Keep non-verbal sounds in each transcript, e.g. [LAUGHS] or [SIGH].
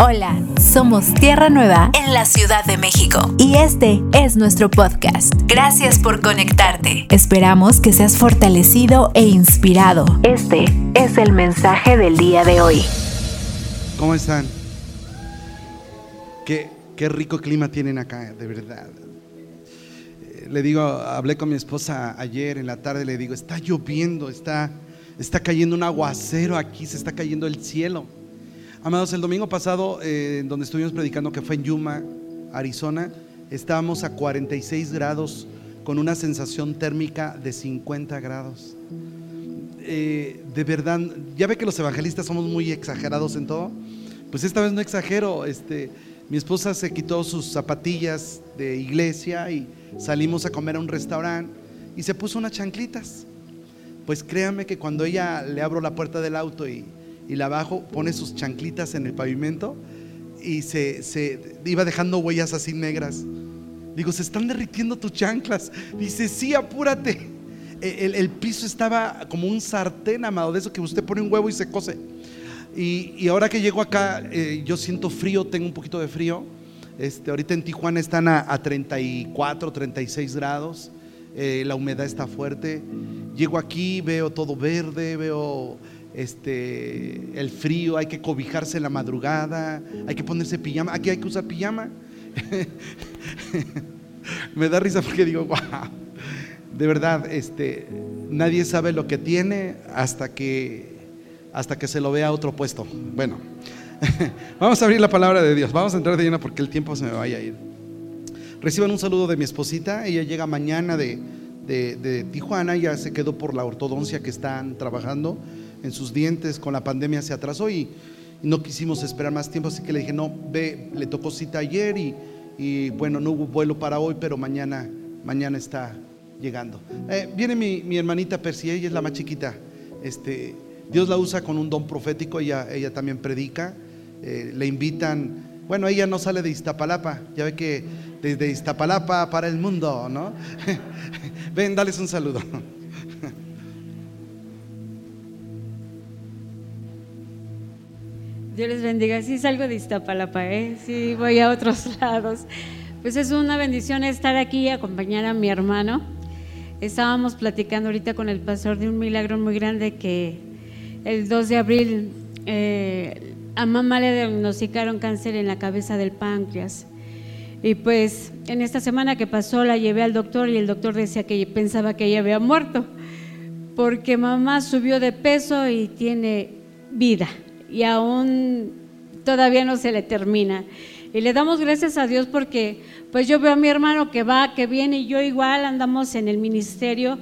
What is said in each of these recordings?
Hola, somos Tierra Nueva en la Ciudad de México y este es nuestro podcast. Gracias por conectarte. Esperamos que seas fortalecido e inspirado. Este es el mensaje del día de hoy. ¿Cómo están? Qué, qué rico clima tienen acá, de verdad. Eh, Le digo, hablé con mi esposa ayer en la tarde, le digo, está lloviendo, está, está cayendo un aguacero aquí, se está cayendo el cielo. Amados, el domingo pasado, eh, donde estuvimos predicando, que fue en Yuma, Arizona, estábamos a 46 grados con una sensación térmica de 50 grados. Eh, de verdad, ya ve que los evangelistas somos muy exagerados en todo. Pues esta vez no exagero. Este, mi esposa se quitó sus zapatillas de iglesia y salimos a comer a un restaurante y se puso unas chanclitas. Pues créanme que cuando ella le abro la puerta del auto y, y la bajo, pone sus chanclitas en el pavimento y se, se iba dejando huellas así negras. Digo, se están derritiendo tus chanclas. Dice, sí, apúrate. E, El, el piso estaba como un sartén, amado, de eso que usted pone un huevo y se cose. Y, y ahora que llego acá, eh, yo siento frío, tengo un poquito de frío. Este, ahorita en Tijuana están a, a 34, 36 grados. Eh, la humedad está fuerte. Llego aquí, veo todo verde, veo este, el frío, hay que cobijarse en la madrugada, hay que ponerse pijama. Aquí hay que usar pijama. [LAUGHS] Me da risa porque digo, wow, de verdad, este, nadie sabe lo que tiene hasta que, hasta que se lo vea a otro puesto. Bueno, [LAUGHS] vamos a abrir la palabra de Dios, vamos a entrar de lleno porque el tiempo se me vaya a ir. Reciban un saludo de mi esposita, ella llega mañana de, de, de Tijuana, ya se quedó por la ortodoncia que están trabajando en sus dientes, con la pandemia se atrasó y, no quisimos esperar más tiempo, así que le dije, no, ve, le tocó cita ayer y, y bueno, no hubo vuelo para hoy, pero mañana, mañana está llegando. Eh, viene mi, mi hermanita Percy, ella es la más chiquita. Este, Dios la usa con un don profético, ella, ella también predica, eh, le invitan, bueno, ella no sale de Iztapalapa, ya ve que desde Iztapalapa para el mundo, ¿no? [LAUGHS] Ven, dales un saludo. Dios les bendiga. Sí salgo de Iztapalapa, ¿eh? sí voy a otros [LAUGHS] lados. Pues es una bendición estar aquí y acompañar a mi hermano. Estábamos platicando ahorita con el pastor de un milagro muy grande que el 2 de abril eh, a mamá le diagnosticaron cáncer en la cabeza del páncreas. Y pues en esta semana que pasó la llevé al doctor y el doctor decía que pensaba que ella había muerto porque mamá subió de peso y tiene vida y aún todavía no se le termina. Y le damos gracias a Dios porque pues yo veo a mi hermano que va, que viene y yo igual andamos en el ministerio,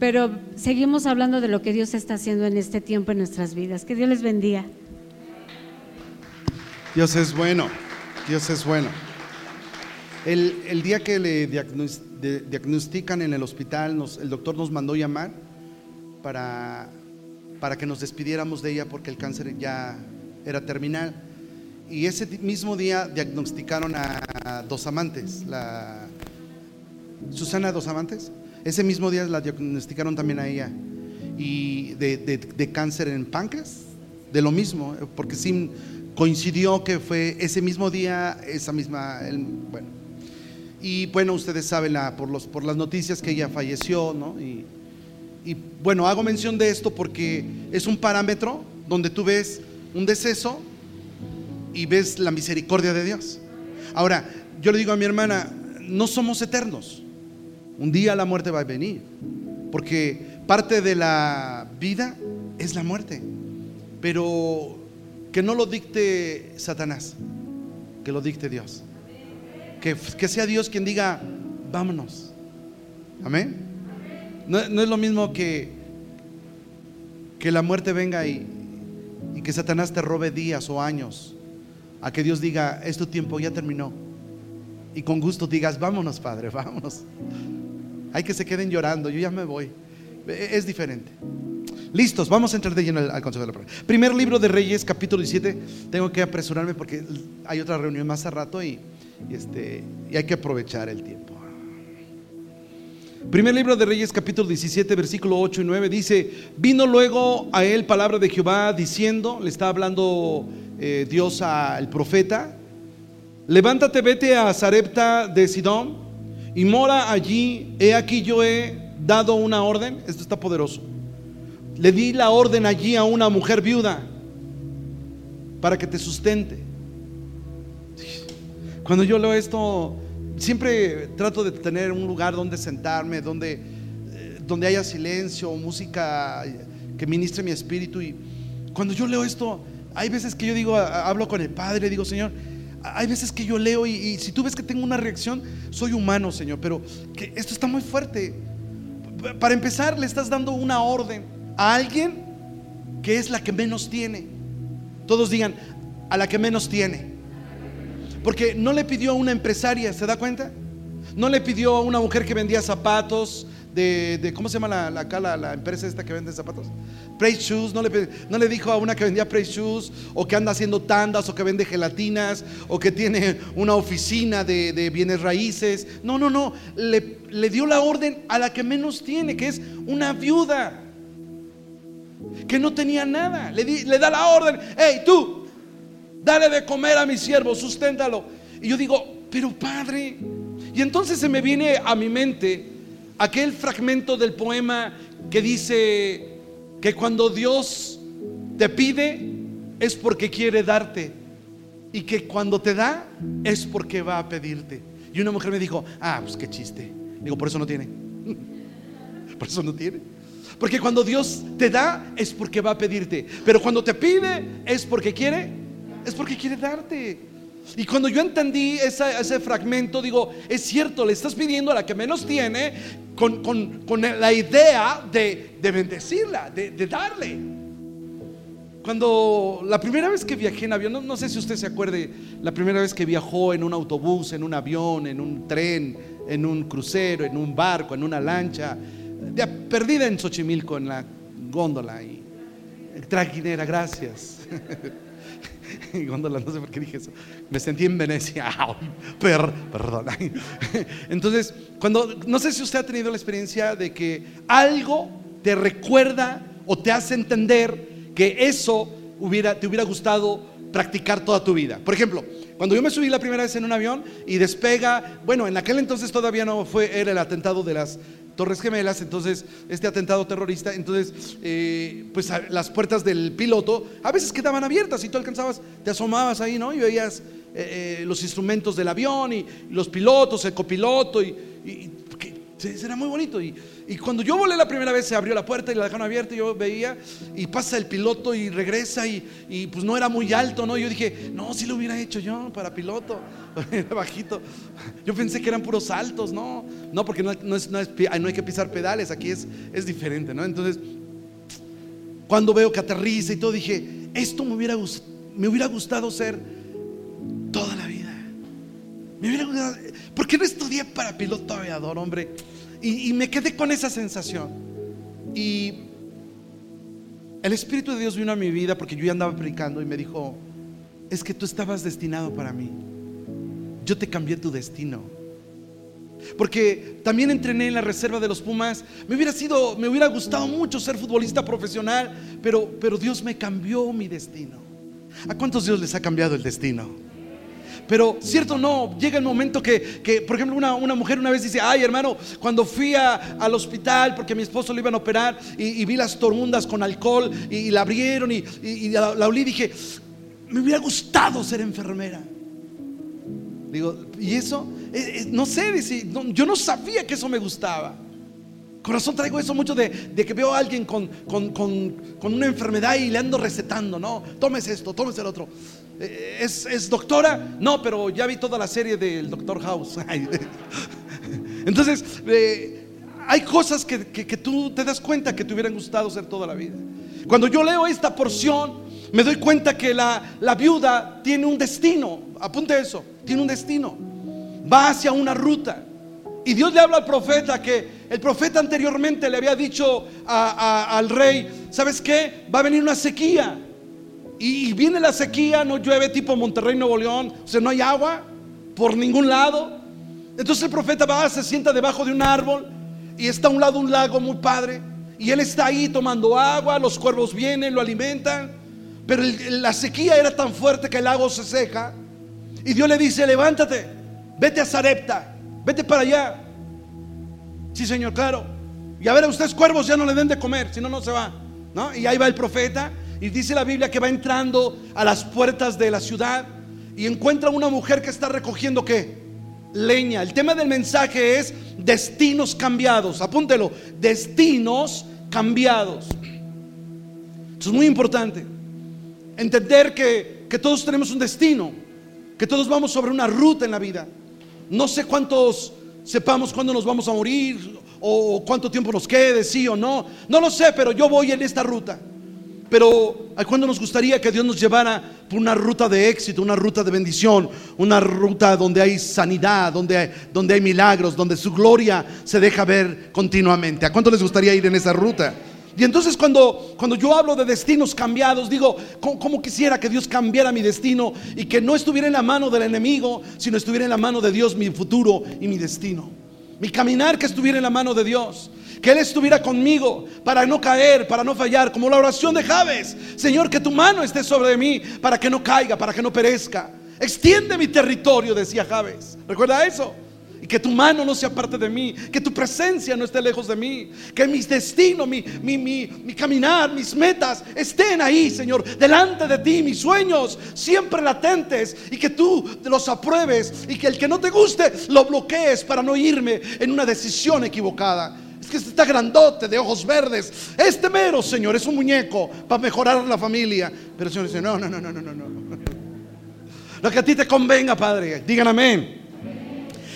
pero seguimos hablando de lo que Dios está haciendo en este tiempo en nuestras vidas. Que Dios les bendiga. Dios es bueno, Dios es bueno. El, el día que le diagnostican en el hospital, nos- el doctor nos mandó llamar para, para que nos despidiéramos de ella porque el cáncer ya era terminal. Y ese mismo día diagnosticaron a, dos amantes, la Susana Dos Amantes. Ese mismo día la diagnosticaron también a ella y de, de- de cáncer en páncreas, de lo mismo, porque sí coincidió que fue ese mismo día, esa misma, el- bueno. Y bueno, ustedes saben la- por, los, por las noticias que ella falleció, ¿no? Y, y bueno, hago mención de esto porque es un parámetro donde tú ves un deceso y ves la misericordia de Dios. Ahora, yo le digo a mi hermana, no somos eternos. Un día la muerte va a venir, porque parte de la vida es la muerte, pero que no lo dicte Satanás, que lo dicte Dios. Que, que sea Dios quien diga, vámonos. Amén. No, es lo mismo que, que la muerte venga y, y que Satanás te robe días o años, a que Dios diga, es tu tiempo, ya terminó. Y con gusto digas, vámonos, Padre, vámonos. Hay que se queden llorando, yo ya me voy. E- Es diferente. Listos, vamos a entrar de lleno al, consejo de la palabra. Primer libro de Reyes, capítulo 17. Tengo que apresurarme porque hay otra reunión más a rato y este, y hay que aprovechar el tiempo. Primer libro de Reyes, capítulo 17, versículo 8 y 9 dice: Vino luego a él palabra de Jehová diciendo, le está hablando eh, Dios al profeta, levántate, vete a Zarepta de Sidón y mora allí, he aquí yo he dado una orden, esto está poderoso, le di la orden allí a una mujer viuda para que te sustente. Cuando yo leo esto, siempre trato de tener un lugar donde sentarme, donde, eh, donde haya silencio, música que ministre mi espíritu. Y cuando yo leo esto, hay veces que yo digo, hablo con el Padre, digo, Señor, hay veces que yo leo y, si tú ves que tengo una reacción, soy humano, Señor, pero esto está muy fuerte. Para empezar, le estás dando una orden a alguien que es la que menos tiene. Todos digan, a la que menos tiene. Porque no le pidió a una empresaria, ¿se da cuenta? No le pidió a una mujer que vendía zapatos, de, ¿cómo se llama la, la, la, empresa esta que vende zapatos? Praise Shoes, no le, no le dijo a una que vendía Praise Shoes, o que anda haciendo tandas, o que vende gelatinas, o que tiene una oficina de, de bienes raíces. No, no, no, le, le dio la orden a la que menos tiene, que es una viuda, que no tenía nada. Le, le da la orden, hey, tú, dale de comer a mi siervo, susténtalo. Y yo digo, pero padre, y entonces se me viene a mi mente aquel fragmento del poema que dice que cuando Dios te pide es porque quiere darte y que cuando te da es porque va a pedirte. Y una mujer me dijo, ah, pues qué chiste. Digo, por eso no tiene. [LAUGHS] por eso no tiene. Porque cuando Dios te da es porque va a pedirte. Pero cuando te pide es porque quiere es porque quiere darte. Y cuando yo entendí ese fragmento, digo, es cierto, le estás pidiendo a la que menos tiene con, la idea de, bendecirla, de, darle. Cuando la primera vez que viajé en avión, no, sé si usted se acuerde, la primera vez que viajó en un autobús, en un avión, en un tren, en un crucero, en un barco, en una lancha, perdida en Xochimilco, en la góndola y traquinera, gracias. [LAUGHS] [LAUGHS] No sé por qué dije eso. Me sentí en Venecia. [LAUGHS] perdón. [LAUGHS] Entonces, cuando, no sé si usted ha tenido la experiencia de que algo te recuerda o te hace entender que eso hubiera, te hubiera gustado practicar toda tu vida. Por ejemplo, cuando yo me subí la primera vez en un avión y despega, bueno, en aquel entonces todavía no fue, era el atentado de las Torres Gemelas, entonces este atentado terrorista, entonces eh, pues las puertas del piloto a veces quedaban abiertas y tú alcanzabas, te asomabas ahí, ¿no? Y veías eh, eh, los instrumentos del avión y, los pilotos, el copiloto y, y era muy bonito. Y, cuando yo volé la primera vez se abrió la puerta y la dejaron abierta y yo veía y pasa el piloto y regresa y, pues no era muy alto, ¿no? Yo dije, no, si lo hubiera hecho yo para piloto, [LAUGHS] bajito. Yo pensé que eran puros altos, ¿no? No, porque no, no, es, no, hay que pisar pedales, aquí es, es diferente, ¿no? Entonces, cuando veo que aterriza y todo, dije, esto me hubiera, me hubiera gustado ser toda la vida. Me hubiera gustado, ¿Por qué no estudié para piloto aviador, hombre? Y, me quedé con esa sensación. Y el Espíritu de Dios vino a mi vida porque yo ya andaba predicando y me dijo, es que tú estabas destinado para mí. Yo te cambié tu destino. Porque también entrené en la reserva de los Pumas. Me hubiera sido, me hubiera gustado mucho ser futbolista profesional, pero, pero Dios me cambió mi destino. ¿A cuántos Dios les ha cambiado el destino? Pero cierto no, llega el momento que, por ejemplo, una, mujer una vez dice, ay hermano, cuando fui al hospital porque mi esposo lo iban a operar y, vi las torundas con alcohol y, la abrieron y, la, olí, dije, me hubiera gustado ser enfermera. Digo, ¿y eso? Eh, eh, no sé, yo no sabía que eso me gustaba. Corazón traigo eso mucho de, que veo a alguien con, con, una enfermedad y le ando recetando, ¿no? Tómese esto, tómese el otro. Eh, ¿Es, doctora? No, pero ya vi toda la serie del Doctor House. [LAUGHS] Entonces, eh, hay cosas que, tú te das cuenta que te hubieran gustado ser toda la vida. Cuando yo leo esta porción, me doy cuenta que la, la viuda tiene un destino. Apunte eso, tiene un destino. Va hacia una ruta. Y Dios le habla al profeta que el profeta anteriormente le había dicho al rey, ¿sabes qué? Va a venir una sequía. Y viene la sequía, no llueve tipo Monterrey, Nuevo León, o sea, no hay agua por ningún lado. Entonces el profeta va, se sienta debajo de un árbol y está a un lado un lago muy padre. Y él está ahí tomando agua, los cuervos vienen, lo alimentan. Pero la sequía era tan fuerte que el lago se seca. Y Dios le dice, levántate, vete a Zarepta, vete para allá. Sí, Señor, claro. Y a ver, a ustedes cuervos ya no le den de comer, si no, no se va. ¿no? Y ahí va el profeta. Y dice la Biblia que va entrando a las puertas de la ciudad y encuentra una mujer que está recogiendo qué? Leña. El tema del mensaje es destinos cambiados. Apúntelo, destinos cambiados. Eso es muy importante. Entender que, que todos tenemos un destino, que todos vamos sobre una ruta en la vida. No sé cuántos sepamos cuándo nos vamos a morir o cuánto tiempo nos quede, sí o no. No lo sé, pero yo voy en esta ruta. Pero ¿a cuándo nos gustaría que Dios nos llevara por una ruta de éxito, una ruta de bendición, una ruta donde hay sanidad, donde hay, donde hay milagros, donde su gloria se deja ver continuamente? ¿A cuánto les gustaría ir en esa ruta? Y entonces cuando, cuando yo hablo de destinos cambiados, digo, ¿cómo, quisiera que Dios cambiara mi destino y que no estuviera en la mano del enemigo, sino estuviera en la mano de Dios mi futuro y mi destino? Mi caminar que estuviera en la mano de Dios. Que Él estuviera conmigo para no caer, para no fallar, como la oración de Javes. Señor, que tu mano esté sobre mí para que no caiga, para que no perezca. Extiende mi territorio, decía Javes. ¿Recuerda eso? Y que tu mano no sea parte de mí, que tu presencia no esté lejos de mí, que mis destinos, mi, mi, mi, mi, caminar, mis metas estén ahí, Señor, delante de ti, mis sueños siempre latentes y que tú los apruebes y que el que no te guste lo bloquees para no irme en una decisión equivocada. Es que este está grandote, de ojos verdes. Este mero, Señor, es un muñeco para mejorar la familia. Pero el Señor dice, no, no, no, no, no, no. Lo que a ti te convenga, Padre. Digan amén.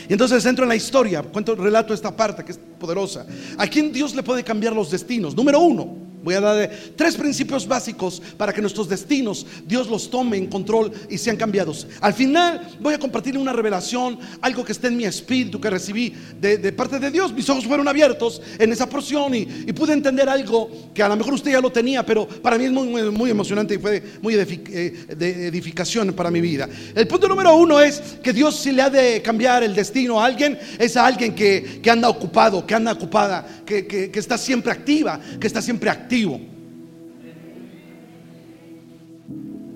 Y entonces entro en la historia, cuento, relato esta parte que es poderosa. ¿A quién Dios le puede cambiar los destinos? Número uno, Voy a dar tres principios básicos para que nuestros destinos Dios los tome en control y sean cambiados. Al final voy a compartir una revelación, algo que está en mi espíritu que recibí de, parte de Dios. Mis ojos fueron abiertos en esa porción y, pude entender algo que a lo mejor usted ya lo tenía, pero para mí es muy, muy, emocionante y fue muy eh, de edificación para mi vida. El punto número uno es que Dios si le ha de cambiar el destino a alguien, es a alguien que, anda ocupado, que anda ocupada, que, que está siempre activa, que está siempre activa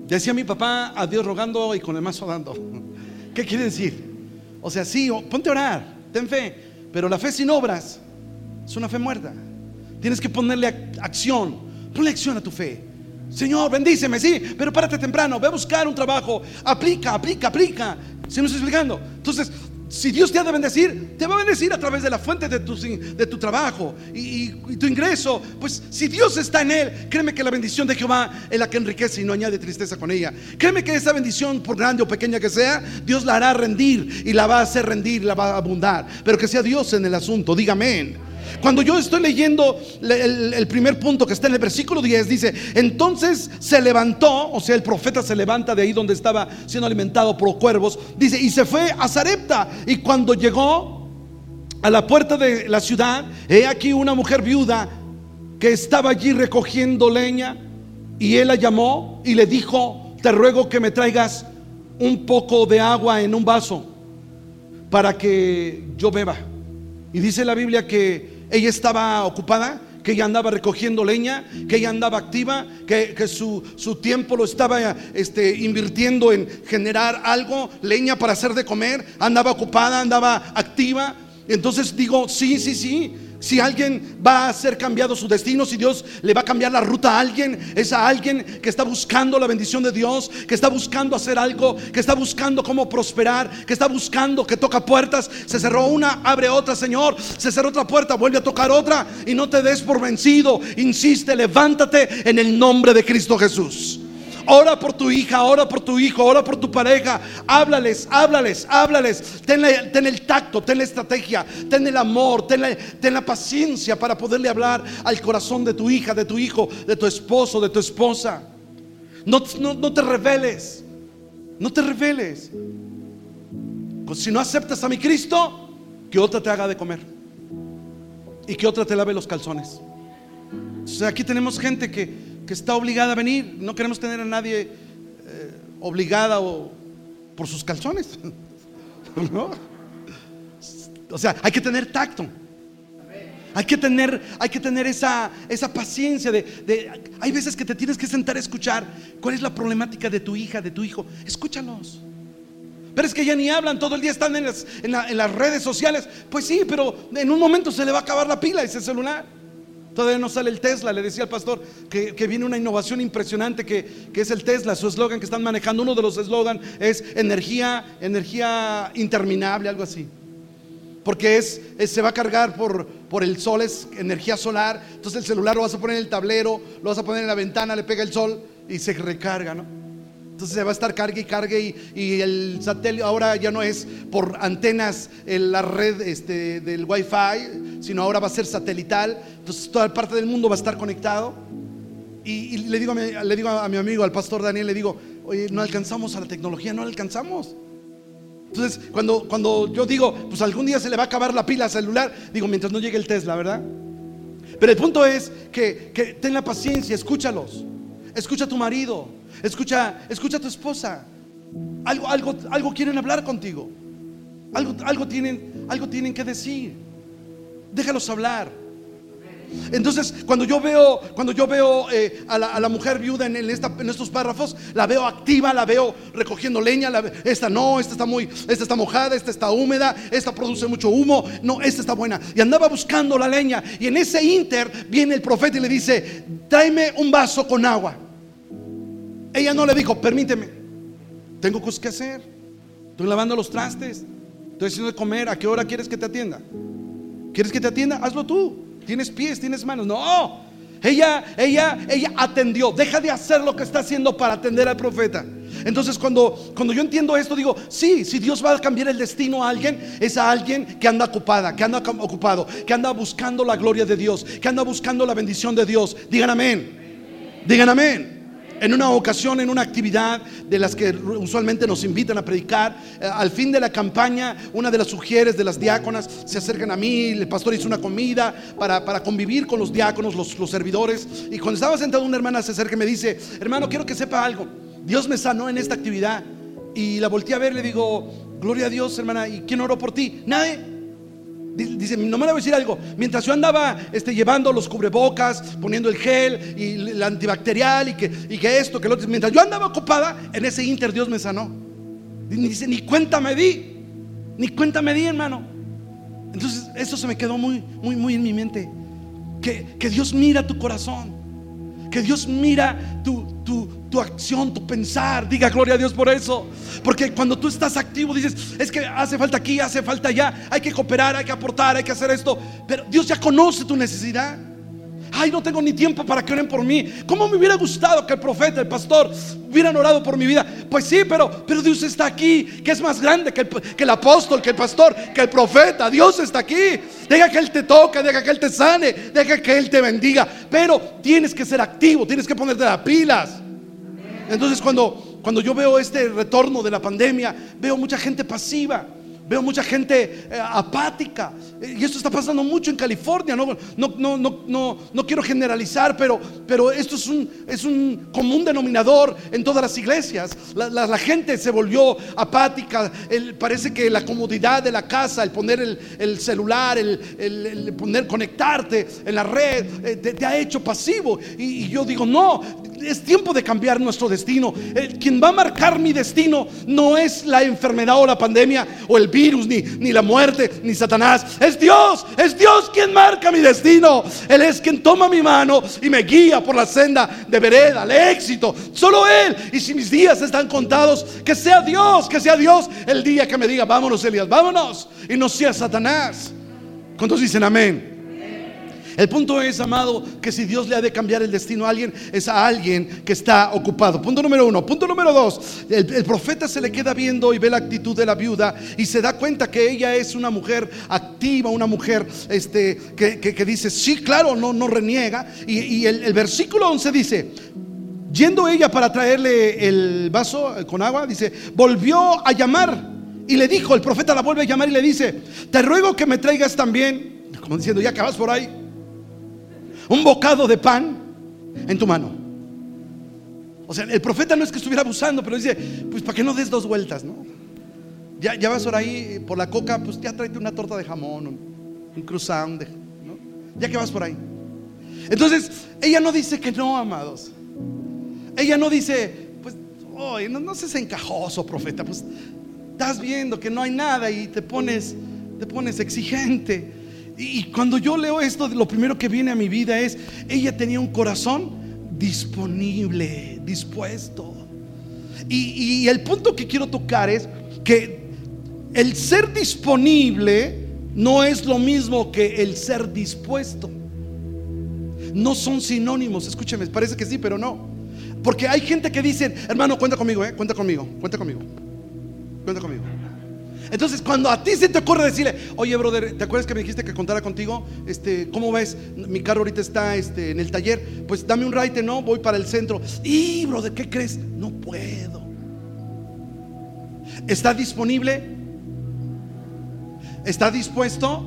Decía mi papá a Dios rogando y con el mazo dando. [LAUGHS] ¿Qué quiere decir? O sea, sí, ponte a orar, ten fe, pero la fe sin obras es una fe muerta. Tienes que ponerle acción, ponle acción a tu fe. Señor, bendíceme, sí, pero párate temprano, ve a buscar un trabajo, aplica, aplica, aplica. ¿Se me estoy explicando? Entonces, si Dios te ha de bendecir, te va a bendecir a través de la fuente de tu, trabajo y, tu ingreso. Pues si Dios está en él, créeme que la bendición de Jehová es la que enriquece y no añade tristeza con ella. Créeme que esa bendición, por grande o pequeña que sea, Dios la hará rendir y la va a hacer rendir, la va a abundar. Pero que sea Dios en el asunto, dígame. Cuando yo estoy leyendo el, primer punto que está en el versículo 10, dice, entonces se levantó, o sea, el profeta se levanta de ahí donde estaba siendo alimentado por cuervos, dice, y se fue a Zarepta. Y cuando llegó a la puerta de la ciudad, he aquí una mujer viuda que estaba allí recogiendo leña, y él la llamó y le dijo, te ruego que me traigas un poco de agua en un vaso para que yo beba. Y dice la Biblia que ella estaba ocupada, que ella andaba recogiendo leña, que ella andaba activa, que, su, tiempo lo estaba este, invirtiendo en generar algo, leña para hacer de comer, andaba ocupada, andaba activa. Entonces digo, sí, sí, sí, si alguien va a ser cambiado su destino, si Dios le va a cambiar la ruta a alguien, es a alguien que está buscando la bendición de Dios, que está buscando hacer algo, que está buscando cómo prosperar, que está buscando que toca puertas. Se cerró una, abre otra, Señor. Se cerró otra puerta, vuelve a tocar otra y no te des por vencido. Insiste, levántate en el nombre de Cristo Jesús. Ora por tu hija, ora por tu hijo, ora por tu pareja. Háblales, háblales, háblales. Ten, el tacto, ten la estrategia, ten el amor, ten la, paciencia para poderle hablar al corazón de tu hija, de tu hijo, de tu esposo, de tu esposa. No, no te reveles, no te reveles. Pues si no aceptas a mi Cristo, que otra te haga de comer y que otra te lave los calzones. Aquí tenemos gente que que está obligada a venir. No queremos tener a nadie eh, obligada o por sus calzones. [LAUGHS] O sea, hay que tener tacto. Hay que tener, hay que tener esa, esa paciencia de, Hay veces que te tienes que sentar a escuchar cuál es la problemática de tu hija, de tu hijo. Escúchalos. Pero es que ya ni hablan, todo el día están en las, en, las redes sociales. Pues sí, pero en un momento se le va a acabar la pila ese celular. Todavía no sale el Tesla, le decía al pastor que, viene una innovación impresionante que, es el Tesla, su eslogan que están manejando, uno de los eslogans es energía, energía interminable, algo así porque es, se va a cargar por, por el sol, es energía solar. Entonces el celular lo vas a poner en el tablero, lo vas a poner en la ventana, le pega el sol y se recarga, ¿no? Entonces se va a estar cargue y cargue y, el satélite ahora ya no es por antenas en la red este, del Wi-Fi, sino ahora va a ser satelital. Entonces toda parte del mundo va a estar conectado. Y, le, digo a le digo a mi amigo, al pastor Daniel, le digo, oye, no alcanzamos a la tecnología, no alcanzamos. Entonces, cuando, cuando yo digo, pues algún día se le va a acabar la pila celular, digo, mientras no llegue el Tesla, ¿verdad? Pero el punto es que, que ten la paciencia, escúchalos. Escucha a tu marido, escucha, escucha a tu esposa. Algo, algo, algo quieren hablar contigo. Algo, algo, tienen, algo tienen que decir. Déjalos hablar. Entonces, cuando yo veo, cuando yo veo eh, a, la, mujer viuda en, estos párrafos, la veo activa, la veo recogiendo leña. esta no, esta está muy, esta está mojada, esta está húmeda, esta produce mucho humo. No, esta está buena. Y andaba buscando la leña. Y en ese inter viene el profeta y le dice: Tráeme un vaso con agua. Ella no le dijo: Permíteme, tengo cosas que hacer. Estoy lavando los trastes, estoy haciendo de comer. ¿A qué hora quieres que te atienda? ¿Quieres que te atienda? Hazlo tú. Tienes pies, tienes manos. No, ella, ella, ella atendió. Deja de hacer lo que está haciendo para atender al profeta. Entonces cuando, cuando yo entiendo esto, digo, sí, si Dios va a cambiar el destino a alguien, es a alguien que anda ocupada, que anda ocupado, que anda buscando la gloria de Dios, que anda buscando la bendición de Dios. Digan amén. Digan amén. En una ocasión, en una actividad de las que usualmente nos invitan a predicar, eh, al fin de la campaña, una de las sugieres de las diáconas se acercan a mí, el pastor hizo una comida para, para convivir con los diáconos, los, los, servidores, y cuando estaba sentado una hermana se acerca y me dice, hermano, quiero que sepa algo, Dios me sanó en esta actividad, y la volteé a ver, le digo, gloria a Dios, hermana, ¿y quién oró por ti? Nadie. Dice, no me voy a decir algo. Mientras yo andaba este, llevando los cubrebocas, poniendo el gel y el antibacterial y que, y que esto, que lo otro, mientras yo andaba ocupada, en ese inter Dios me sanó. dice, ni cuenta me di, ni cuenta me di, hermano. Entonces, eso se me quedó muy, muy, muy en mi mente. Que, que Dios mira tu corazón, que Dios mira tu, tu, tu acción, tu pensar. Diga gloria a Dios por eso. Porque cuando tú estás activo dices, es que hace falta aquí, hace falta allá, hay que cooperar, hay que aportar, hay que hacer esto. Pero Dios ya conoce tu necesidad. Ay, no tengo ni tiempo para que oren por mí. ¿Cómo me hubiera gustado que el profeta, el pastor, hubieran orado por mi vida? Pues sí, pero, pero Dios está aquí, que es más grande que el, que el apóstol, que el pastor, que el profeta. Dios está aquí. Deja que Él te toque, deja que Él te sane, deja que Él te bendiga. Pero tienes que ser activo, tienes que ponerte las pilas. Entonces cuando, cuando yo veo este retorno de la pandemia, veo mucha gente pasiva. Veo mucha gente eh, apática. Y esto está pasando mucho en California. No, no, no, no, quiero generalizar, pero, pero esto es un, es un común denominador en todas las iglesias. La, gente se volvió apática. parece que la comodidad de la casa, el poner el, celular, el, poner conectarte en la red, eh, te, ha hecho pasivo. Y, y yo digo, no, es tiempo de cambiar nuestro destino. quien va a marcar mi destino no es la enfermedad o la pandemia o el virus, ni, ni la muerte, ni Satanás. Es Dios, es Dios quien marca mi destino. Él es quien toma mi mano y me guía por la senda de vereda, al éxito. Solo Él. Y si mis días están contados, que sea Dios, que sea Dios el día que me diga, vámonos Elías, vámonos. Y no sea Satanás. ¿Cuántos dicen amén? El punto es, amado, que si Dios le ha de cambiar el destino a alguien, es a alguien que está ocupado. Punto número uno. Punto número dos. El, profeta se le queda viendo y ve la actitud de la viuda y se da cuenta que ella es una mujer activa, una mujer este, que, dice, sí, claro, no, no reniega. Y, el, el versículo 11 dice, yendo ella para traerle el vaso con agua, dice, volvió a llamar. Y le dijo, el profeta la vuelve a llamar y le dice, te ruego que me traigas también, como diciendo, ya acabas por ahí, un bocado de pan en tu mano. O sea, el profeta no es que estuviera abusando, pero dice, pues para que no des dos vueltas, ¿no? Ya, ya vas por ahí por la coca, pues ya tráete una torta de jamón, un, un croissant, ¿no? Ya que vas por ahí. Entonces, ella no dice que no, amados. Ella no dice, pues, oye, no, no seas encajoso, profeta, pues estás viendo que no hay nada y te pones, te pones exigente. Y cuando yo leo esto, lo primero que viene a mi vida es, ella tenía un corazón disponible, dispuesto. Y, el punto que quiero tocar es que el ser disponible no es lo mismo que el ser dispuesto. No son sinónimos, escúcheme, parece que sí, pero no. Porque hay gente que dice, hermano, cuenta conmigo, eh, cuenta conmigo, cuenta conmigo, cuenta conmigo. Entonces, cuando a ti se te ocurre decirle, oye, brother, ¿te acuerdas que me dijiste que contara contigo? Este, ¿cómo ves? Mi carro ahorita está este, en el taller. Pues dame un ride, ¿no? Voy para el centro. Y, brother, ¿qué crees? No puedo. ¿Está disponible? ¿Está dispuesto?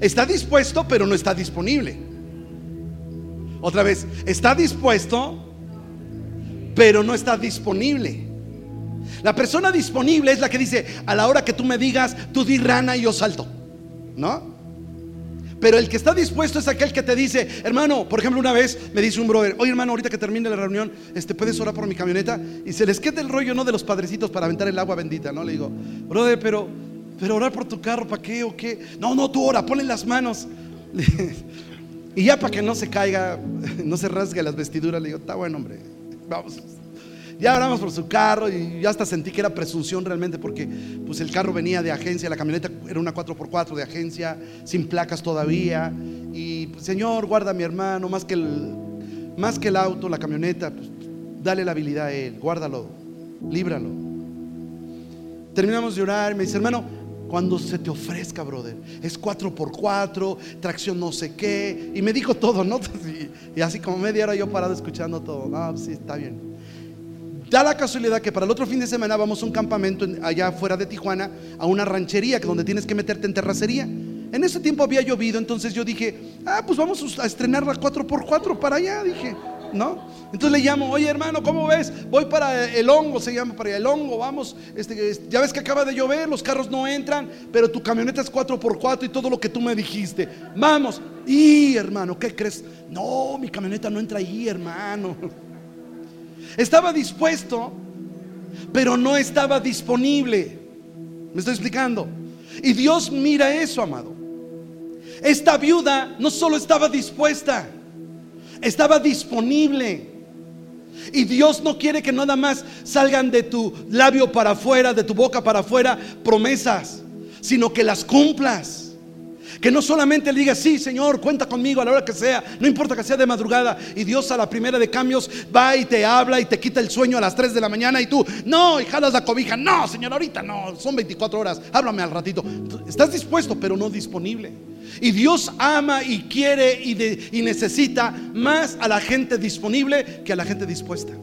Está dispuesto, pero no está disponible. Otra vez, está dispuesto, pero no está disponible. La persona disponible es la que dice, a la hora que tú me digas, tú di rana y yo salto. ¿No? Pero el que está dispuesto es aquel que te dice, hermano, por ejemplo, una vez me dice un brother, oye hermano, ahorita que termine la reunión, este, ¿puedes orar por mi camioneta? Y se les queda el rollo, ¿no? De los padrecitos para aventar el agua bendita, ¿no? Le digo, brother, pero, pero orar por tu carro, ¿para qué o qué? No, no, tú ora, ponle las manos. [LAUGHS] y ya para que no se caiga, [LAUGHS] no se rasgue las vestiduras, le digo, está bueno, hombre, vamos. Ya oramos por su carro y ya hasta sentí que era presunción realmente porque pues el carro venía de agencia, la camioneta era una 4x4 de agencia, sin placas todavía. Y pues, Señor, guarda a mi hermano, más que el, más que el auto, la camioneta, pues, dale la habilidad a él, guárdalo, líbralo. Terminamos de orar y me dice, hermano, cuando se te ofrezca, brother, es 4x4, tracción no sé qué. Y me dijo todo, ¿no? [LAUGHS] Y, así como media hora yo parado escuchando todo. Ah, sí, está bien. Da la casualidad que para el otro fin de semana vamos a un campamento allá fuera de Tijuana, a una ranchería que donde tienes que meterte en terracería. En ese tiempo había llovido, entonces yo dije, ah, pues vamos a estrenar la 4x4 para allá, dije, ¿no? Entonces le llamo, oye hermano, ¿cómo ves? Voy para el hongo, se llama para el hongo, vamos, este, ya ves que acaba de llover, los carros no entran, pero tu camioneta es 4x4 y todo lo que tú me dijiste. Vamos, y hermano, ¿qué crees? No, mi camioneta no entra ahí, hermano. Estaba dispuesto, pero no estaba disponible. ¿Me estoy explicando? Y Dios mira eso, amado. Esta viuda no solo estaba dispuesta, estaba disponible. Y Dios no quiere que nada más salgan de tu labio para afuera, de tu boca para afuera, promesas, sino que las cumplas. Que no solamente le digas, sí, Señor, cuenta conmigo a la hora que sea, no importa que sea de madrugada, y Dios a la primera de cambios va y te habla y te quita el sueño a las 3 de la mañana y tú, no, y jalas la cobija, no, Señor, ahorita no, son 24 horas, háblame al ratito. Estás dispuesto, pero no disponible. Y Dios ama y quiere y, necesita más a la gente disponible que a la gente dispuesta.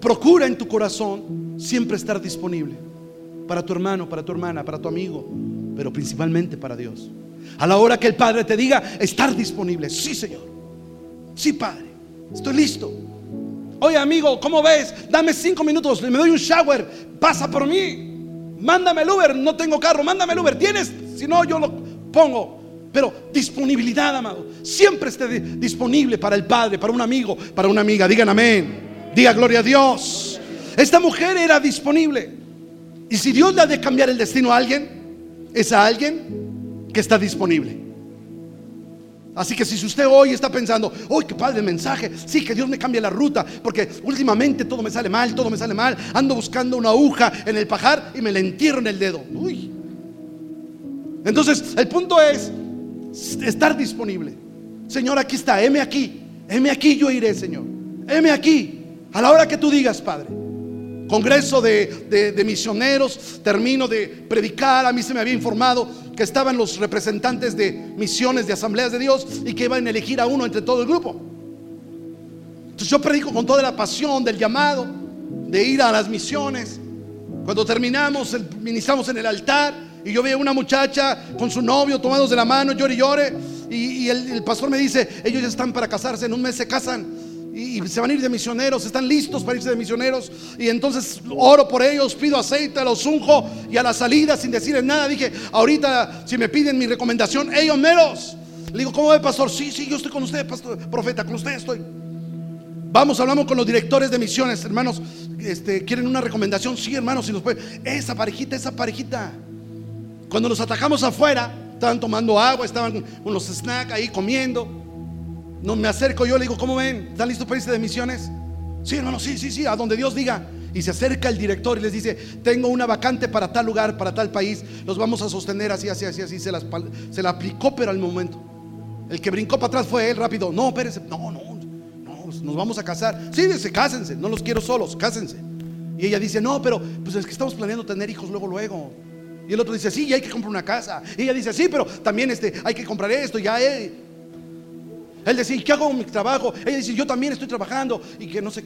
procura en tu corazón siempre estar disponible para tu hermano, para tu hermana, para tu amigo, pero principalmente para Dios. A la hora que el Padre te diga, estar disponible. Sí, Señor. Sí, Padre. Estoy listo. Oye, amigo, ¿cómo ves? Dame cinco minutos, me doy un shower, pasa por mí. Mándame el Uber, no tengo carro, mándame el Uber. ¿Tienes? Si no, yo lo pongo. Pero disponibilidad, amado. Siempre esté disponible para el Padre, para un amigo, para una amiga. Digan amén. Diga gloria a Dios. Esta mujer era disponible. Y si Dios le ha de cambiar el destino a alguien, es a alguien que está disponible. Así que si usted hoy está pensando, uy, qué padre mensaje, sí, que Dios me cambie la ruta, porque últimamente todo me sale mal, todo me sale mal, ando buscando una aguja en el pajar y me la entierro en el dedo. Uy. Entonces, el punto es estar disponible. Señor, aquí está, heme aquí, heme aquí, yo iré, Señor. Heme aquí, a la hora que tú digas, Padre congreso de, misioneros, termino de predicar, a mí se me había informado que estaban los representantes de misiones, de asambleas de Dios y que iban a elegir a uno entre todo el grupo. Entonces yo predico con toda la pasión del llamado, de ir a las misiones. Cuando terminamos, ministramos en el altar y yo veo una muchacha con su novio tomados de la mano, llore y llore. Y, el, el pastor me dice, ellos ya están para casarse, en un mes se casan. Y se van a ir de misioneros, están listos para irse de misioneros. Y entonces oro por ellos, pido aceite, los unjo y a la salida sin decirles nada dije, ahorita si me piden mi recomendación, ellos meros. Le digo, ¿cómo ve, pastor? Sí, sí, yo estoy con usted, pastor, profeta, con usted estoy. Vamos, hablamos con los directores de misiones, hermanos. Este, ¿Quieren una recomendación? Sí, hermanos, si nos puede. Esa parejita, esa parejita. Cuando nos atacamos afuera, estaban tomando agua, estaban con los snacks ahí comiendo. No me acerco yo, le digo, ¿cómo ven? ¿Están listos para irse de misiones? Sí, hermano, sí, sí, sí, a donde Dios diga. Y se acerca el director y les dice, tengo una vacante para tal lugar, para tal país, los vamos a sostener así, así, así, así. Se, se la aplicó, pero al momento. El que brincó para atrás fue él rápido. No, espérense, no, no, no, pues nos vamos a casar. Sí, dice, cásense, no los quiero solos, cásense. Y ella dice, no, pero pues es que estamos planeando tener hijos luego, luego. Y el otro dice, sí, ya hay que comprar una casa. Y ella dice, sí, pero también este, hay que comprar esto, ya. Eh. Él decía, ¿qué hago con mi trabajo? Ella dice, yo también estoy trabajando. Y que no sé.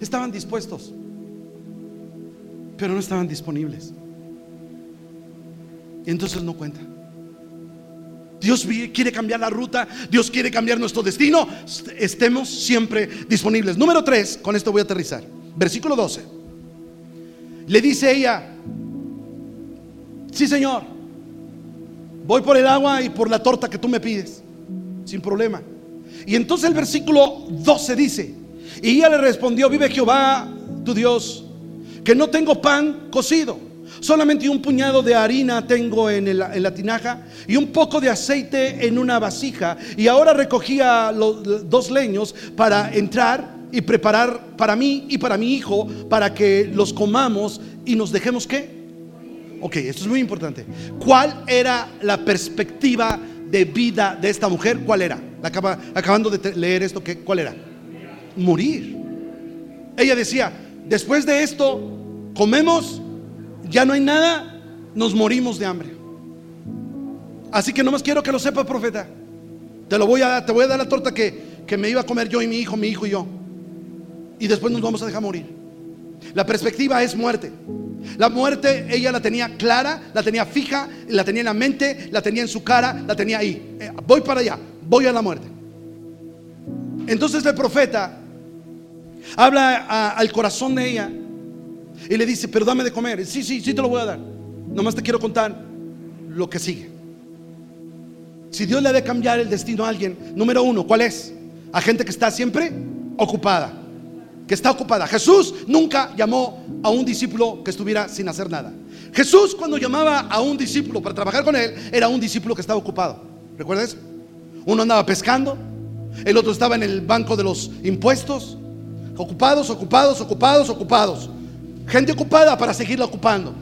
Estaban dispuestos, pero no estaban disponibles. Y entonces no cuenta. Dios quiere cambiar la ruta, Dios quiere cambiar nuestro destino, estemos siempre disponibles. Número 3, con esto voy a aterrizar. Versículo 12. Le dice ella, sí Señor, voy por el agua y por la torta que tú me pides, sin problema. Y entonces el versículo 12 dice, y ella le respondió, vive Jehová, tu Dios, que no tengo pan cocido Solamente un puñado de harina tengo en, la tinaja y un poco de aceite en una vasija. Y ahora recogía los dos leños para entrar y preparar para mí y para mi hijo para que los comamos y nos dejemos qué. Ok, esto es muy importante. ¿Cuál era la perspectiva de vida de esta mujer? ¿Cuál era? Acaba, acabando de leer esto, ¿qué, ¿cuál era? Morir. Ella decía, después de esto, comemos ya no hay nada, nos morimos de hambre. Así que no más quiero que lo sepas, profeta. Te lo voy a dar, te voy a dar la torta que, que me iba a comer yo y mi hijo, mi hijo y yo. Y después nos vamos a dejar morir. La perspectiva es muerte. La muerte ella la tenía clara, la tenía fija, la tenía en la mente, la tenía en su cara, la tenía ahí. Eh, voy para allá, voy a la muerte. Entonces el profeta habla al corazón de ella y le dice, pero dame de comer. Sí, sí, sí te lo voy a dar. Nomás te quiero contar lo que sigue. Si Dios le ha de cambiar el destino a alguien, número uno, ¿cuál es? A gente que está siempre ocupada. Que está ocupada. Jesús nunca llamó a un discípulo que estuviera sin hacer nada. Jesús cuando llamaba a un discípulo para trabajar con él, era un discípulo que estaba ocupado. ¿Recuerdas? Uno andaba pescando, el otro estaba en el banco de los impuestos. Ocupados, ocupados, ocupados, ocupados. Gente ocupada para seguirla ocupando.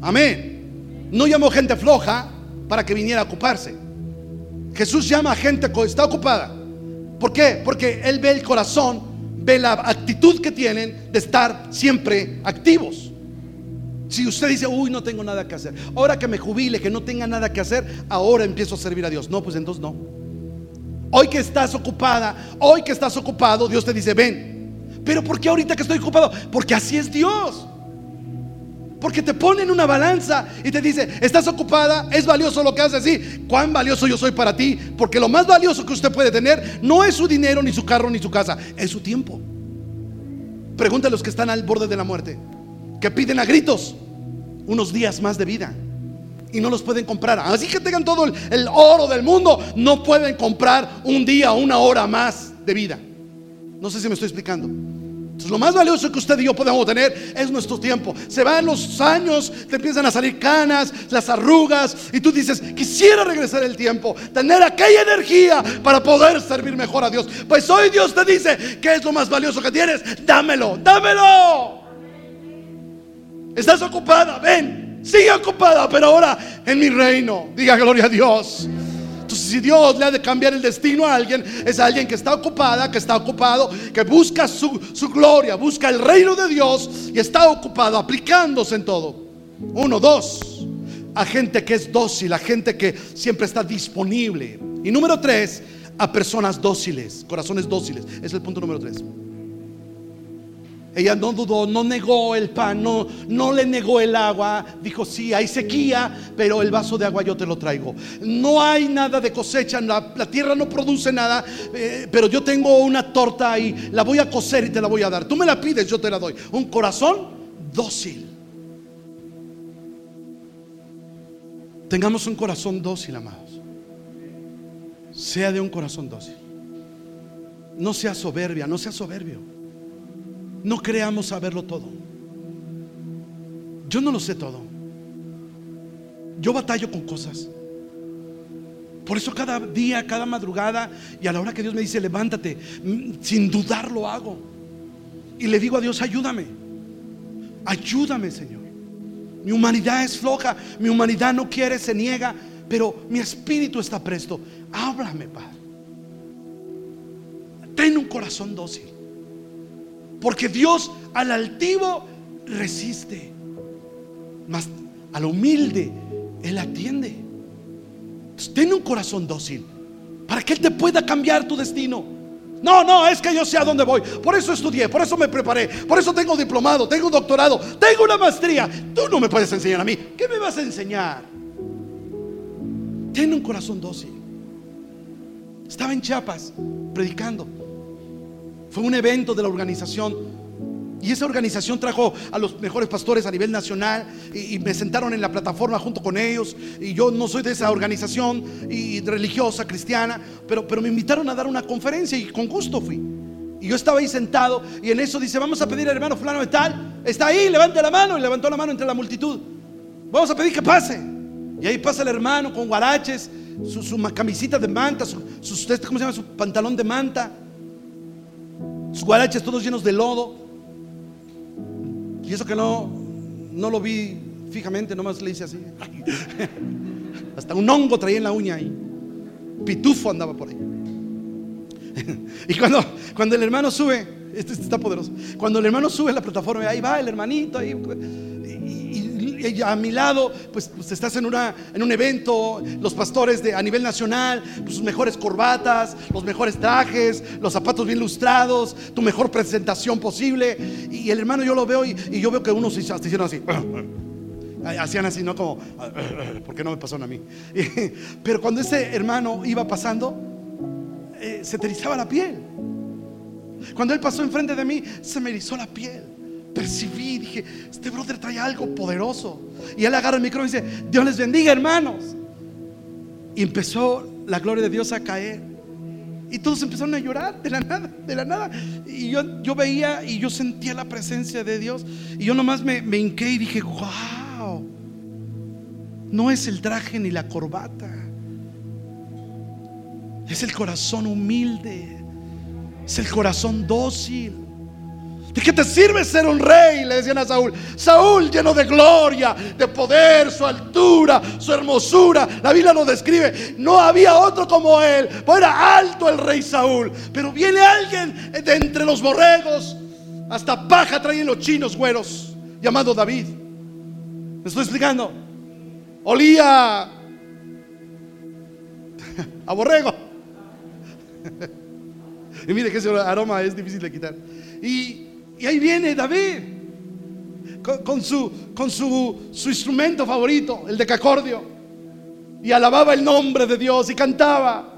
Amén. No llamó gente floja para que viniera a ocuparse. Jesús llama a gente que está ocupada. ¿Por qué? Porque Él ve el corazón, ve la actitud que tienen de estar siempre activos. Si usted dice, uy, no tengo nada que hacer. Ahora que me jubile, que no tenga nada que hacer, ahora empiezo a servir a Dios. No, pues entonces no. Hoy que estás ocupada, hoy que estás ocupado, Dios te dice, ven, pero ¿por qué ahorita que estoy ocupado? Porque así es Dios. Porque te pone en una balanza y te dice, estás ocupada, es valioso lo que haces, sí. ¿Cuán valioso yo soy para ti? Porque lo más valioso que usted puede tener no es su dinero, ni su carro, ni su casa, es su tiempo. Pregúntale a los que están al borde de la muerte, que piden a gritos unos días más de vida y no los pueden comprar. Así que tengan todo el, el oro del mundo, no pueden comprar un día una hora más de vida. No sé si me estoy explicando. Entonces, lo más valioso que usted y yo podemos tener es nuestro tiempo. Se van los años, te empiezan a salir canas, las arrugas, y tú dices, quisiera regresar el tiempo, tener aquella energía para poder servir mejor a Dios. Pues hoy Dios te dice, ¿qué es lo más valioso que tienes? Dámelo, dámelo. Estás ocupada, ven, sigue ocupada, pero ahora en mi reino. Diga gloria a Dios. Si Dios le ha de cambiar el destino a alguien, es alguien que está ocupada, que está ocupado, que busca su, su gloria, busca el reino de Dios y está ocupado, aplicándose en todo. Uno, dos, a gente que es dócil, a gente que siempre está disponible. Y número tres, a personas dóciles, corazones dóciles. Es el punto número tres. Ella no dudó, no negó el pan, no, no le negó el agua. Dijo, sí, hay sequía, pero el vaso de agua yo te lo traigo. No hay nada de cosecha, la, la tierra no produce nada, eh, pero yo tengo una torta y la voy a coser y te la voy a dar. Tú me la pides, yo te la doy. Un corazón dócil. Tengamos un corazón dócil, amados. Sea de un corazón dócil. No sea soberbia, no sea soberbio. No creamos saberlo todo. Yo no lo sé todo. Yo batallo con cosas. Por eso cada día, cada madrugada y a la hora que Dios me dice, levántate, mm, sin dudar lo hago. Y le digo a Dios, ayúdame. Ayúdame, Señor. Mi humanidad es floja, mi humanidad no quiere, se niega, pero mi espíritu está presto. Háblame, Padre. Ten un corazón dócil. Porque Dios al altivo resiste, mas al humilde Él atiende. ten un corazón dócil para que Él te pueda cambiar tu destino. No, no, es que yo sé a dónde voy. Por eso estudié, por eso me preparé, por eso tengo diplomado, tengo doctorado, tengo una maestría. Tú no me puedes enseñar a mí. ¿Qué me vas a enseñar? Ten un corazón dócil. Estaba en Chiapas predicando. Fue un evento de la organización. Y esa organización trajo a los mejores pastores a nivel nacional y, me sentaron en la plataforma junto con ellos. Y yo no soy de esa organización y religiosa, cristiana, pero, pero me invitaron a dar una conferencia y con gusto fui. Y yo estaba ahí sentado y en eso dice, vamos a pedir al hermano fulano de tal. Está ahí, levante la mano y levantó la mano entre la multitud. Vamos a pedir que pase. Y ahí pasa el hermano con guaraches, su, camisita de manta, su, ¿cómo se llama? Su pantalón de manta sus guaraches todos llenos de lodo. Y eso que no, no lo vi fijamente, nomás le hice así. [LAUGHS] Hasta un hongo traía en la uña ahí. Pitufo andaba por ahí. [LAUGHS] y cuando, cuando el hermano sube, este, este, está poderoso. Cuando el hermano sube a la plataforma, ahí va el hermanito, ahí, a mi lado, pues, pues, estás en, una, en un evento, los pastores de, a nivel nacional, pues, sus mejores corbatas, los mejores trajes, los zapatos bien lustrados, tu mejor presentación posible. Y, el hermano yo lo veo y, yo veo que unos se hicieron así. [LAUGHS] Hacían así, no como, [LAUGHS] ¿por qué no me pasaron a mí? [LAUGHS] Pero cuando ese hermano iba pasando, eh, se te erizaba la piel. Cuando él pasó enfrente de mí, se me erizó la piel percibí, dije, este brother trae algo poderoso. Y él agarra el micrófono y dice, Dios les bendiga hermanos. Y empezó la gloria de Dios a caer. Y todos empezaron a llorar de la nada, de la nada. Y yo, yo veía y yo sentía la presencia de Dios. Y yo nomás me, me hinqué y dije, wow, no es el traje ni la corbata. Es el corazón humilde. Es el corazón dócil. ¿De qué te sirve ser un rey? Le decían a Saúl. Saúl lleno de gloria, de poder, su altura, su hermosura. La Biblia lo describe. No había otro como él. Pues era alto el rey Saúl. Pero viene alguien de entre los borregos. Hasta paja traen los chinos güeros. Llamado David. ¿Me estoy explicando? Olía [LAUGHS] a borrego. [LAUGHS] Y mire que ese aroma es difícil de quitar. Y y ahí viene David con, su, con su, su instrumento favorito, el decacordio. Y alababa el nombre de Dios y cantaba.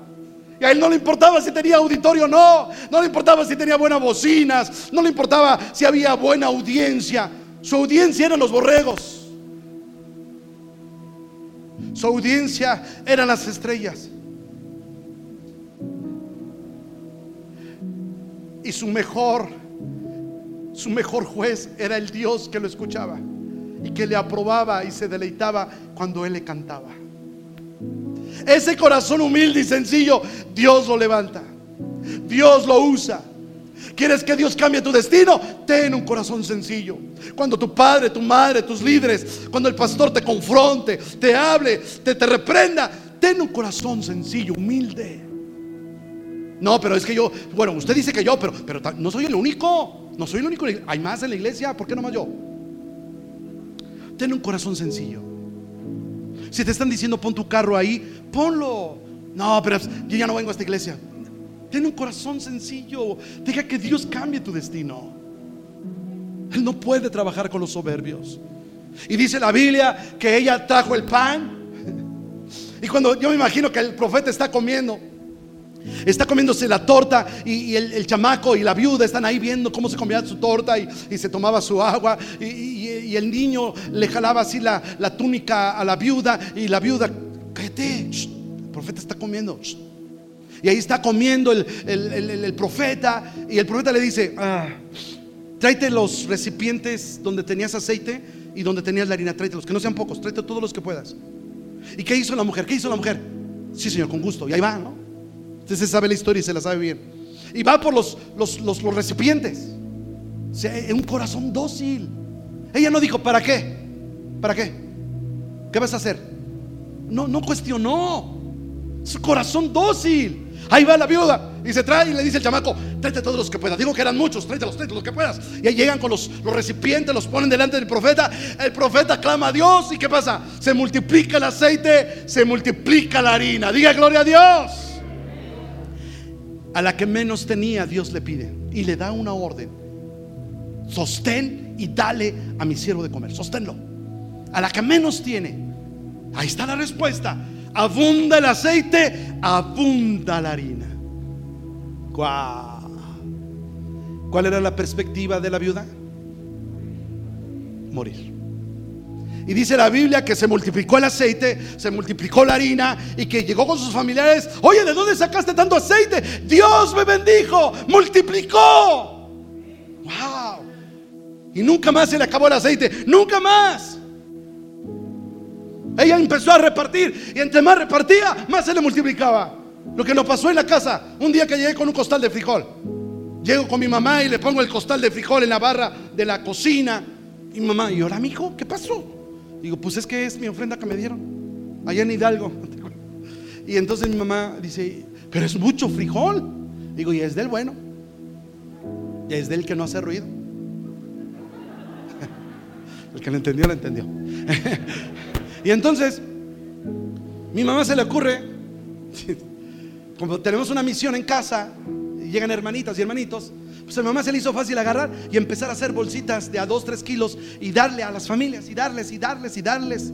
Y a él no le importaba si tenía auditorio o no. No le importaba si tenía buenas bocinas. No le importaba si había buena audiencia. Su audiencia eran los borregos. Su audiencia eran las estrellas. Y su mejor su mejor juez era el Dios que lo escuchaba y que le aprobaba y se deleitaba cuando él le cantaba. Ese corazón humilde y sencillo, Dios lo levanta. Dios lo usa. ¿Quieres que Dios cambie tu destino? Ten un corazón sencillo. Cuando tu padre, tu madre, tus líderes, cuando el pastor te confronte, te hable, te, te reprenda, ten un corazón sencillo, humilde. No, pero es que yo, bueno, usted dice que yo, pero, pero no soy el único. No soy el único. Hay más en la iglesia. ¿Por qué no más yo? Ten un corazón sencillo. Si te están diciendo pon tu carro ahí, ponlo. No, pero yo ya no vengo a esta iglesia. Ten un corazón sencillo. Deja que Dios cambie tu destino. Él no puede trabajar con los soberbios. Y dice la Biblia que ella trajo el pan. [LAUGHS] Y cuando yo me imagino que el profeta está comiendo, Está comiéndose la torta y, el, chamaco y la viuda están ahí viendo cómo se comía su torta y, se tomaba su agua y, el niño le jalaba así la, túnica a la viuda y la viuda, cállate, el profeta está comiendo. Y ahí está comiendo el, profeta y el profeta le dice, ah, tráete los recipientes donde tenías aceite y donde tenías la harina, tráetelos, que no sean pocos, tráete todos los que puedas. ¿Y qué hizo la mujer? ¿Qué hizo la mujer? Sí, señor, con gusto. Y ahí va, ¿no? Usted se sabe la historia y se la sabe bien. Y va por los, los, los, recipientes. O sea, un corazón dócil. Ella no dijo, ¿para qué? ¿Para qué? ¿Qué vas a hacer? No, no cuestionó. Su corazón dócil. Ahí va la viuda y se trae y le dice el chamaco, tráete todos los que puedas. Digo que eran muchos, tráete tráete los que puedas. Y ahí llegan con los, los recipientes, los ponen delante del profeta. El profeta clama a Dios y ¿qué pasa? Se multiplica el aceite, se multiplica la harina. Diga gloria a Dios. A la que menos tenía, Dios le pide y le da una orden. Sostén y dale a mi siervo de comer. Sosténlo. A la que menos tiene. Ahí está la respuesta. Abunda el aceite, abunda la harina. ¿Cuál era la perspectiva de la viuda? Morir. Y dice la Biblia que se multiplicó el aceite, se multiplicó la harina y que llegó con sus familiares. Oye, ¿de dónde sacaste tanto aceite? Dios me bendijo, multiplicó. Wow. Y nunca más se le acabó el aceite, nunca más. Ella empezó a repartir y entre más repartía, más se le multiplicaba. Lo que nos pasó en la casa, un día que llegué con un costal de frijol. Llego con mi mamá y le pongo el costal de frijol en la barra de la cocina. Y mamá, ¿y ahora, mijo? ¿Qué pasó? Digo, pues es que es mi ofrenda que me dieron allá en Hidalgo. [LAUGHS] Y entonces mi mamá dice, pero es mucho frijol. Digo, y es del bueno. Y es del que no hace ruido. [LAUGHS] El que lo entendió, lo entendió. [LAUGHS] y entonces, mi mamá se le ocurre, como tenemos una misión en casa, llegan hermanitas y hermanitos, pues a mi mamá se le hizo fácil agarrar y empezar a hacer bolsitas de a 2, 3 kilos y darle a las familias y darles y darles y darles.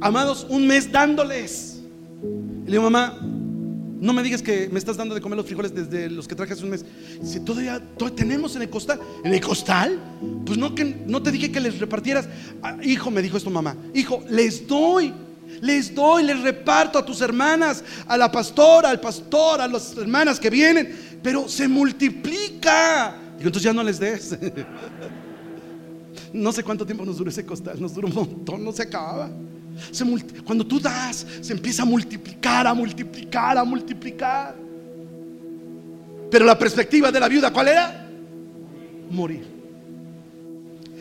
Amados, un mes dándoles. Y le digo, mamá, no me digas que me estás dando de comer los frijoles desde los que traje hace un mes. Si todavía, todavía tenemos en el costal. ¿En el costal? Pues no, que, no te dije que les repartieras. Ah, hijo, me dijo esto mamá. Hijo, les doy. Les doy, les reparto a tus hermanas, a la pastora, al pastor, a las hermanas que vienen, pero se multiplica. Digo, entonces ya no les des. [LAUGHS] No sé cuánto tiempo nos duró ese costal, nos duró un montón, no se acababa. cuando tú das, se empieza a multiplicar, a multiplicar, a multiplicar. Pero la perspectiva de la viuda, ¿cuál era? Morir.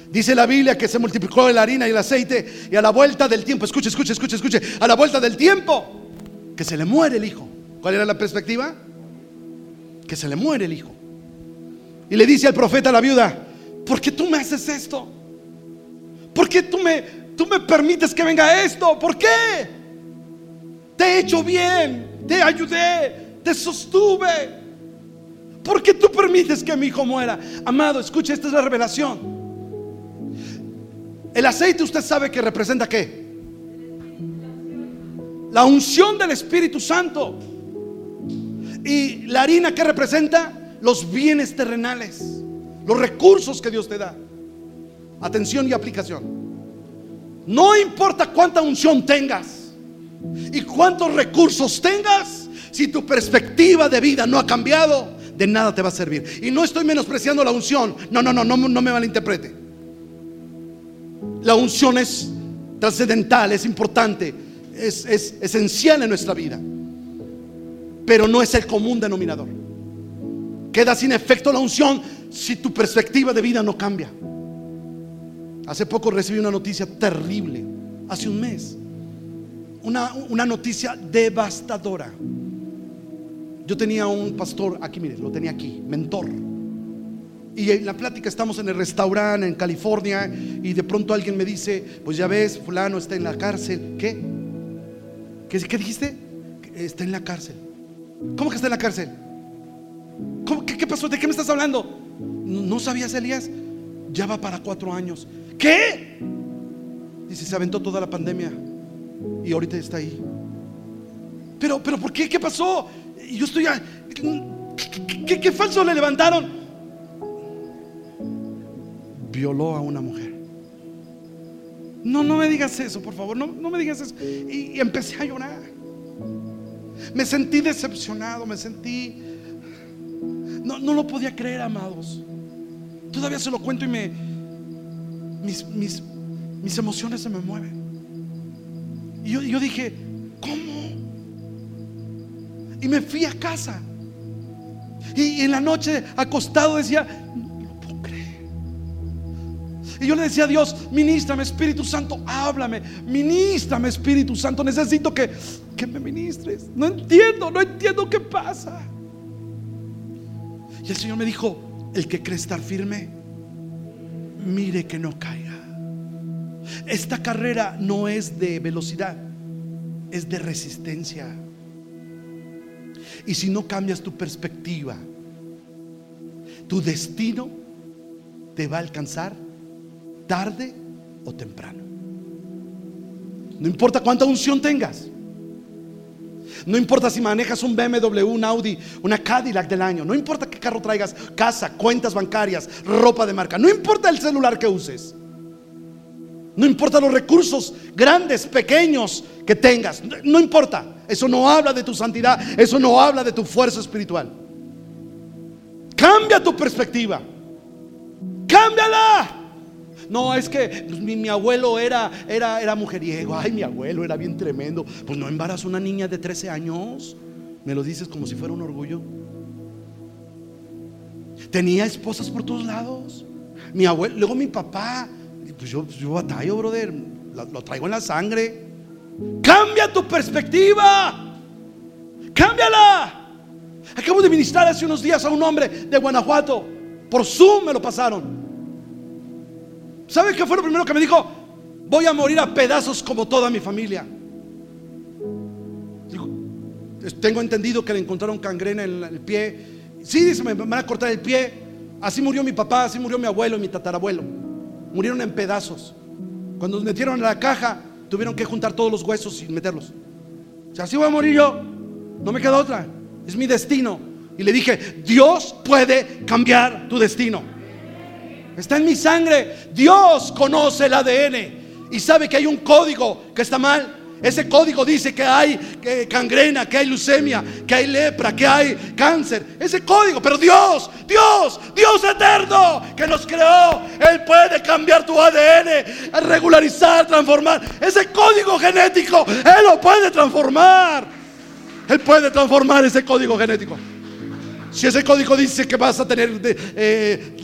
Dice la Biblia que se multiplicó la harina y el aceite y a la vuelta del tiempo, escuche, escuche, escuche, escuche, a la vuelta del tiempo, que se le muere el hijo. ¿Cuál era la perspectiva? Que se le muere el hijo. Y le dice al profeta a la viuda, ¿por qué tú me haces esto? ¿Por qué tú me, tú me permites que venga esto? ¿Por qué? Te he hecho bien, te ayudé, te sostuve. ¿Por qué tú permites que mi hijo muera? Amado, escuche, esta es la revelación. El aceite usted sabe que representa qué? La unción del Espíritu Santo. Y la harina que representa los bienes terrenales, los recursos que Dios te da. Atención y aplicación. No importa cuánta unción tengas y cuántos recursos tengas, si tu perspectiva de vida no ha cambiado, de nada te va a servir. Y no estoy menospreciando la unción. No, no, no, no, no me malinterprete. La unción es trascendental, es importante, es, esencial en nuestra vida, pero no es el común denominador. Queda sin efecto la unción si tu perspectiva de vida no cambia. Hace poco recibí una noticia terrible, hace un mes, una, noticia devastadora. Yo tenía un pastor, aquí mire, lo tenía aquí, mentor y en la plática estamos en el restaurante en California y de pronto alguien me dice, pues ya ves, fulano está en la cárcel. ¿Qué? ¿Qué, dijiste? Está en la cárcel. ¿Cómo que está en la cárcel? qué, pasó? ¿De qué me estás hablando? ¿No, sabías, Elías? Ya va para cuatro años. ¿Qué? Dice, se aventó toda la pandemia y ahorita está ahí. Pero, pero ¿por qué? ¿Qué pasó? Yo estoy... A, ¿qué, qué, falso le levantaron? Violó a una mujer. No, no me digas eso, por favor. No, no me digas eso. Y, y empecé a llorar. Me sentí decepcionado, me sentí... No, no lo podía creer, amados. Todavía se lo cuento y me... Mis, mis, mis emociones se me mueven. Y yo, yo dije, ¿cómo? Y me fui a casa. Y en la noche acostado decía. Y yo le decía a Dios, ministrame Espíritu Santo, háblame, ministrame Espíritu Santo, necesito que, que me ministres. No entiendo, no entiendo qué pasa. Y el Señor me dijo, el que cree estar firme, mire que no caiga. Esta carrera no es de velocidad, es de resistencia. Y si no cambias tu perspectiva, tu destino te va a alcanzar tarde o temprano. No importa cuánta unción tengas. No importa si manejas un BMW, un Audi, una Cadillac del año. No importa qué carro traigas, casa, cuentas bancarias, ropa de marca. No importa el celular que uses. No importa los recursos grandes, pequeños que tengas. No importa. Eso no habla de tu santidad. Eso no habla de tu fuerza espiritual. Cambia tu perspectiva. Cámbiala. No, es que mi, abuelo era, era, era mujeriego. Ay, mi abuelo era bien tremendo. Pues no embarazó una niña de 13 años. Me lo dices como si fuera un orgullo. Tenía esposas por todos lados. Mi abuelo, luego mi papá. Pues yo, yo batallo, brother. Lo, traigo en la sangre. Cambia tu perspectiva. Cámbiala. Acabo de ministrar hace unos días a un hombre de Guanajuato. Por Zoom me lo pasaron. ¿Sabe qué fue lo primero que me dijo? Voy a morir a pedazos como toda mi familia. tengo entendido que le encontraron cangrena en el pie. Sí, dice, me van a cortar el pie. Así murió mi papá, así murió mi abuelo y mi tatarabuelo. Murieron en pedazos. Cuando nos metieron en la caja, tuvieron que juntar todos los huesos y meterlos. O sea, así voy a morir yo. No me queda otra. Es mi destino. Y le dije, Dios puede cambiar tu destino. Está en mi sangre. Dios conoce el ADN y sabe que hay un código que está mal. Ese código dice que hay cangrena, que hay leucemia, que hay lepra, que hay cáncer. Ese código, pero Dios, Dios, Dios eterno que nos creó, Él puede cambiar tu ADN, regularizar, transformar. Ese código genético, Él lo puede transformar. Él puede transformar ese código genético. Si ese código dice que vas a tener eh,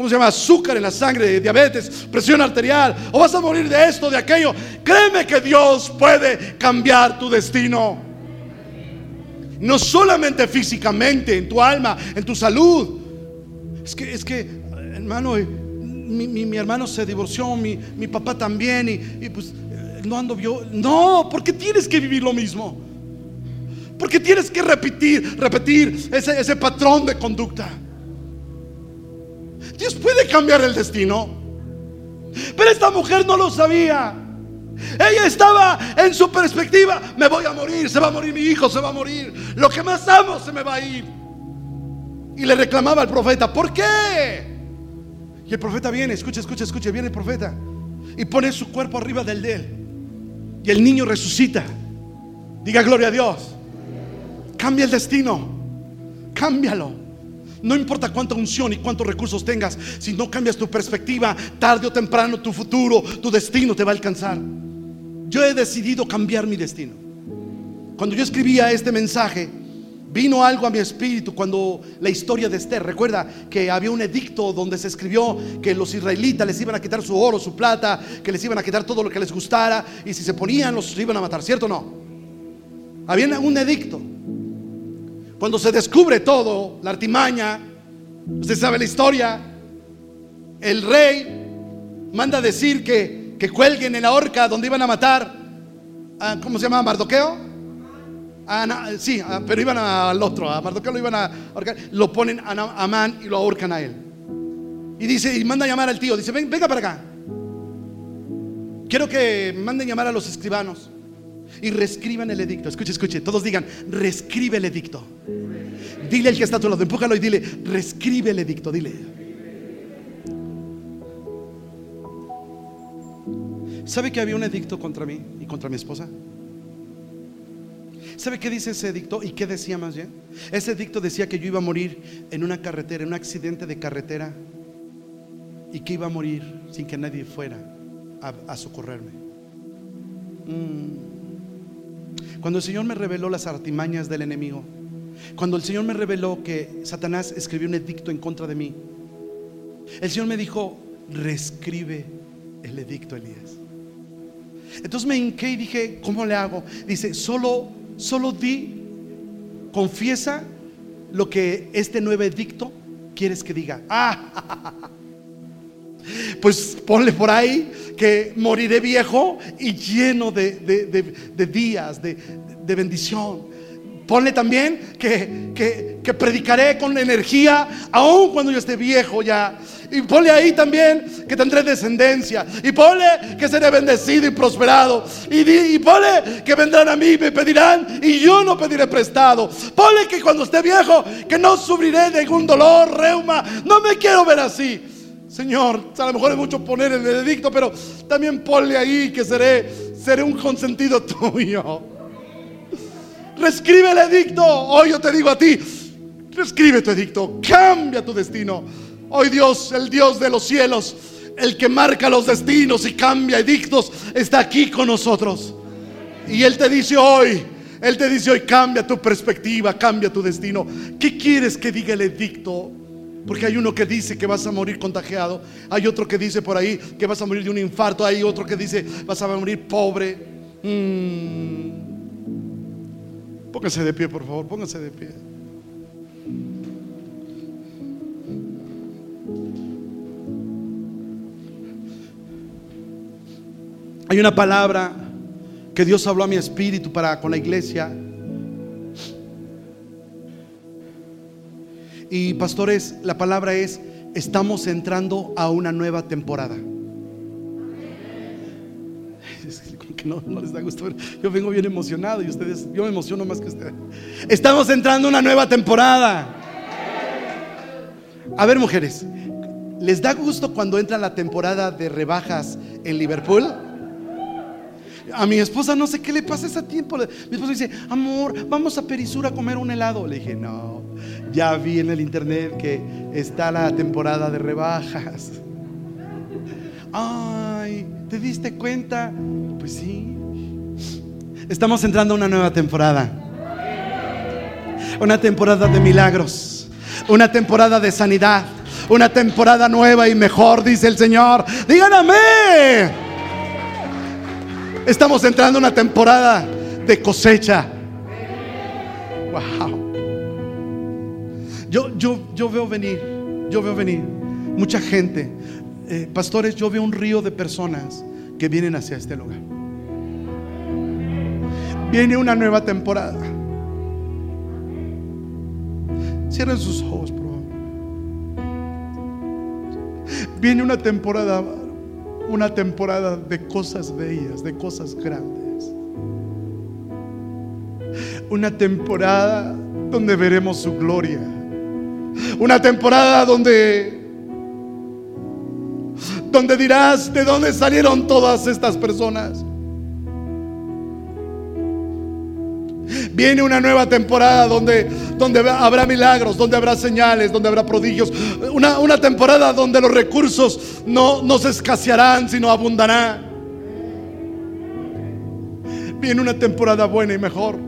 ¿cómo se llama? Azúcar en la sangre, diabetes, presión arterial, o vas a morir de esto, de aquello. Créeme que Dios puede cambiar tu destino. No solamente físicamente, en tu alma, en tu salud. Es que, es que, hermano, eh, mi, hermano se divorció, mi, papá también, y, pues eh, no ando yo. No, porque tienes que vivir lo mismo. Porque tienes que repetir, repetir ese, ese patrón de conducta. Dios puede cambiar el destino. Pero esta mujer no lo sabía. Ella estaba en su perspectiva, me voy a morir, se va a morir mi hijo, se va a morir. Lo que más amo se me va a ir. Y le reclamaba al profeta, ¿por qué? Y el profeta viene, escucha, escucha, escucha, viene el profeta y pone su cuerpo arriba del de él. Y el niño resucita. Diga gloria a Dios. Cambia el destino. Cámbialo. No importa cuánta unción y cuántos recursos tengas, si no cambias tu perspectiva, tarde o temprano tu futuro, tu destino te va a alcanzar. Yo he decidido cambiar mi destino. Cuando yo escribía este mensaje, vino algo a mi espíritu cuando la historia de Esther, recuerda que había un edicto donde se escribió que los israelitas les iban a quitar su oro, su plata, que les iban a quitar todo lo que les gustara y si se ponían los iban a matar, ¿cierto o no? Había un edicto. Cuando se descubre todo, la artimaña, usted sabe la historia, el rey manda decir que, que cuelguen en la horca donde iban a matar, a, ¿cómo se llama? ¿Mardoqueo? sí, pero iban al otro, a Mardoqueo lo iban a ahorcar, lo ponen a Amán y lo ahorcan a él. Y dice, y manda a llamar al tío. Dice, Ven, venga para acá. Quiero que manden llamar a los escribanos y reescriban el edicto. Escuche, escuche. Todos digan, reescribe el edicto. Dile al que está a tu lado, empújalo y dile, reescribe el edicto. Dile. ¿Sabe que había un edicto contra mí y contra mi esposa? ¿Sabe qué dice ese edicto y qué decía más bien? Ese edicto decía que yo iba a morir en una carretera, en un accidente de carretera y que iba a morir sin que nadie fuera a, socorrerme. Mm. Cuando el Señor me reveló las artimañas del enemigo, cuando el Señor me reveló que Satanás escribió un edicto en contra de mí, el Señor me dijo, reescribe el edicto, Elías. Entonces me hinqué y dije, ¿cómo le hago? Dice, solo, solo di, confiesa lo que este nuevo edicto quieres que diga. [LAUGHS] Ah, pues ponle por ahí que moriré viejo y lleno de, días, de, bendición. Ponle también que, que, predicaré con energía aun cuando yo esté viejo ya. Y ponle ahí también que tendré descendencia. Y ponle que seré bendecido y prosperado. Y, y ponle que vendrán a mí y me pedirán y yo no pediré prestado. Ponle que cuando esté viejo que no sufriré de ningún dolor, reuma. No me quiero ver así. Señor, a lo mejor es mucho poner el edicto, pero también ponle ahí que seré, seré un consentido [LAUGHS] tuyo. Reescribe el edicto. Hoy yo te digo a ti, reescribe tu edicto, cambia tu destino. Hoy Dios, el Dios de los cielos, el que marca los destinos y cambia edictos, está aquí con nosotros. Y Él te dice hoy, Él te dice hoy, cambia tu perspectiva, cambia tu destino. ¿Qué quieres que diga el edicto? Porque hay uno que dice que vas a morir contagiado. Hay otro que dice por ahí que vas a morir de un infarto. Hay otro que dice vas a morir pobre. Mm. Pónganse de pie, por favor. Pónganse de pie. Hay una palabra que Dios habló a mi espíritu para con la iglesia Y pastores, la palabra es, estamos entrando a una nueva temporada. [LAUGHS] que no, les da gusto Yo vengo bien emocionado y ustedes, yo me emociono más que ustedes. Estamos entrando a una nueva temporada. A ver, mujeres, ¿les da gusto cuando entra la temporada de rebajas en Liverpool? A mi esposa no sé qué le pasa ese tiempo. Mi esposa dice, amor, vamos a Perisura a comer un helado. Le dije, no, ya vi en el internet que está la temporada de rebajas. Ay, ¿te diste cuenta? Pues sí. Estamos entrando a una nueva temporada. Una temporada de milagros. Una temporada de sanidad. Una temporada nueva y mejor, dice el Señor. Díganme. Estamos entrando en una temporada de cosecha. Wow. Yo, yo, yo veo venir, yo veo venir mucha gente. Eh, pastores, yo veo un río de personas que vienen hacia este lugar. Viene una nueva temporada. Cierren sus ojos, por favor. Viene una temporada una temporada de cosas bellas, de cosas grandes. Una temporada donde veremos su gloria. Una temporada donde donde dirás de dónde salieron todas estas personas. Viene una nueva temporada donde, donde habrá milagros, donde habrá señales, donde habrá prodigios. Una, una temporada donde los recursos no, no se escasearán, sino abundarán. Viene una temporada buena y mejor.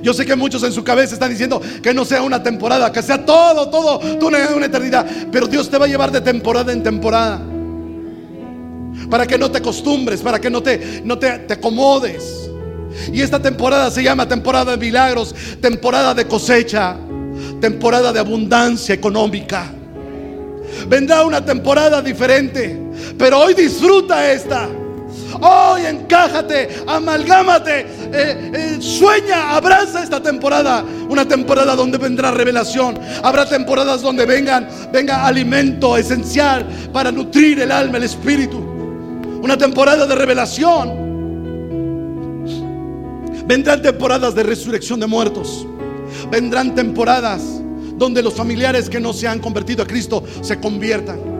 Yo sé que muchos en su cabeza están diciendo que no sea una temporada, que sea todo, todo, una, una eternidad. Pero Dios te va a llevar de temporada en temporada. Para que no te acostumbres, para que no te, no te, te acomodes. Y esta temporada se llama temporada de milagros, temporada de cosecha, temporada de abundancia económica. Vendrá una temporada diferente, pero hoy disfruta esta. Hoy encájate, amalgámate eh, eh, sueña, abraza esta temporada. Una temporada donde vendrá revelación. Habrá temporadas donde vengan, venga alimento esencial para nutrir el alma, el espíritu. Una temporada de revelación. Vendrán temporadas de resurrección de muertos. Vendrán temporadas donde los familiares que no se han convertido a Cristo se conviertan.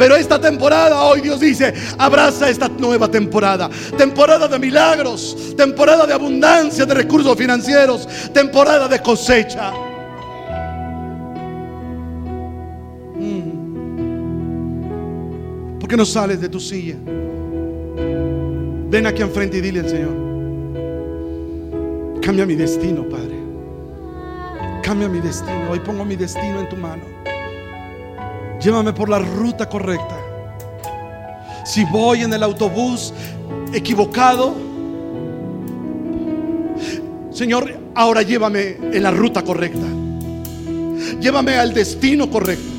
Pero esta temporada, hoy Dios dice, abraza esta nueva temporada. Temporada de milagros, temporada de abundancia de recursos financieros, temporada de cosecha. Mm. ¿Por qué no sales de tu silla? Ven aquí enfrente y dile al Señor, cambia mi destino, Padre. Cambia mi destino. Hoy pongo mi destino en tu mano. Llévame por la ruta correcta. Si voy en el autobús equivocado, Señor, ahora llévame en la ruta correcta. Llévame al destino correcto.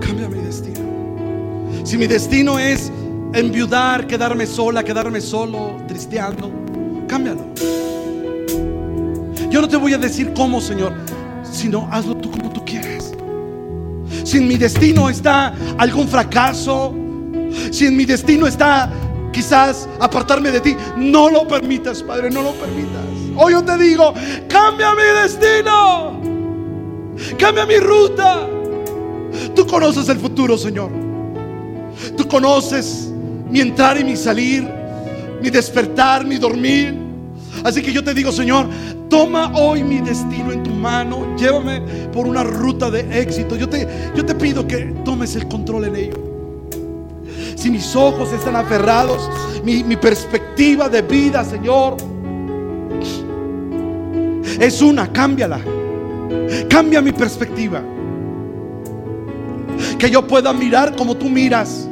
Cambia mi destino, Señor. Si mi destino es enviudar, quedarme sola, quedarme solo, tristeando, cámbialo. Yo no te voy a decir cómo, Señor, sino hazlo tú como tú quieres. Si en mi destino está algún fracaso, si en mi destino está quizás apartarme de ti, no lo permitas, Padre, no lo permitas. Hoy yo te digo, cambia mi destino, cambia mi ruta. Tú conoces el futuro, Señor. Tú conoces mi entrar y mi salir, mi despertar, mi dormir. Así que yo te digo, Señor, toma hoy mi destino en tu mano, llévame por una ruta de éxito. Yo te, yo te pido que tomes el control en ello. Si mis ojos están aferrados, mi, mi perspectiva de vida, Señor, es una, cámbiala. Cambia mi perspectiva. Que yo pueda mirar como tú miras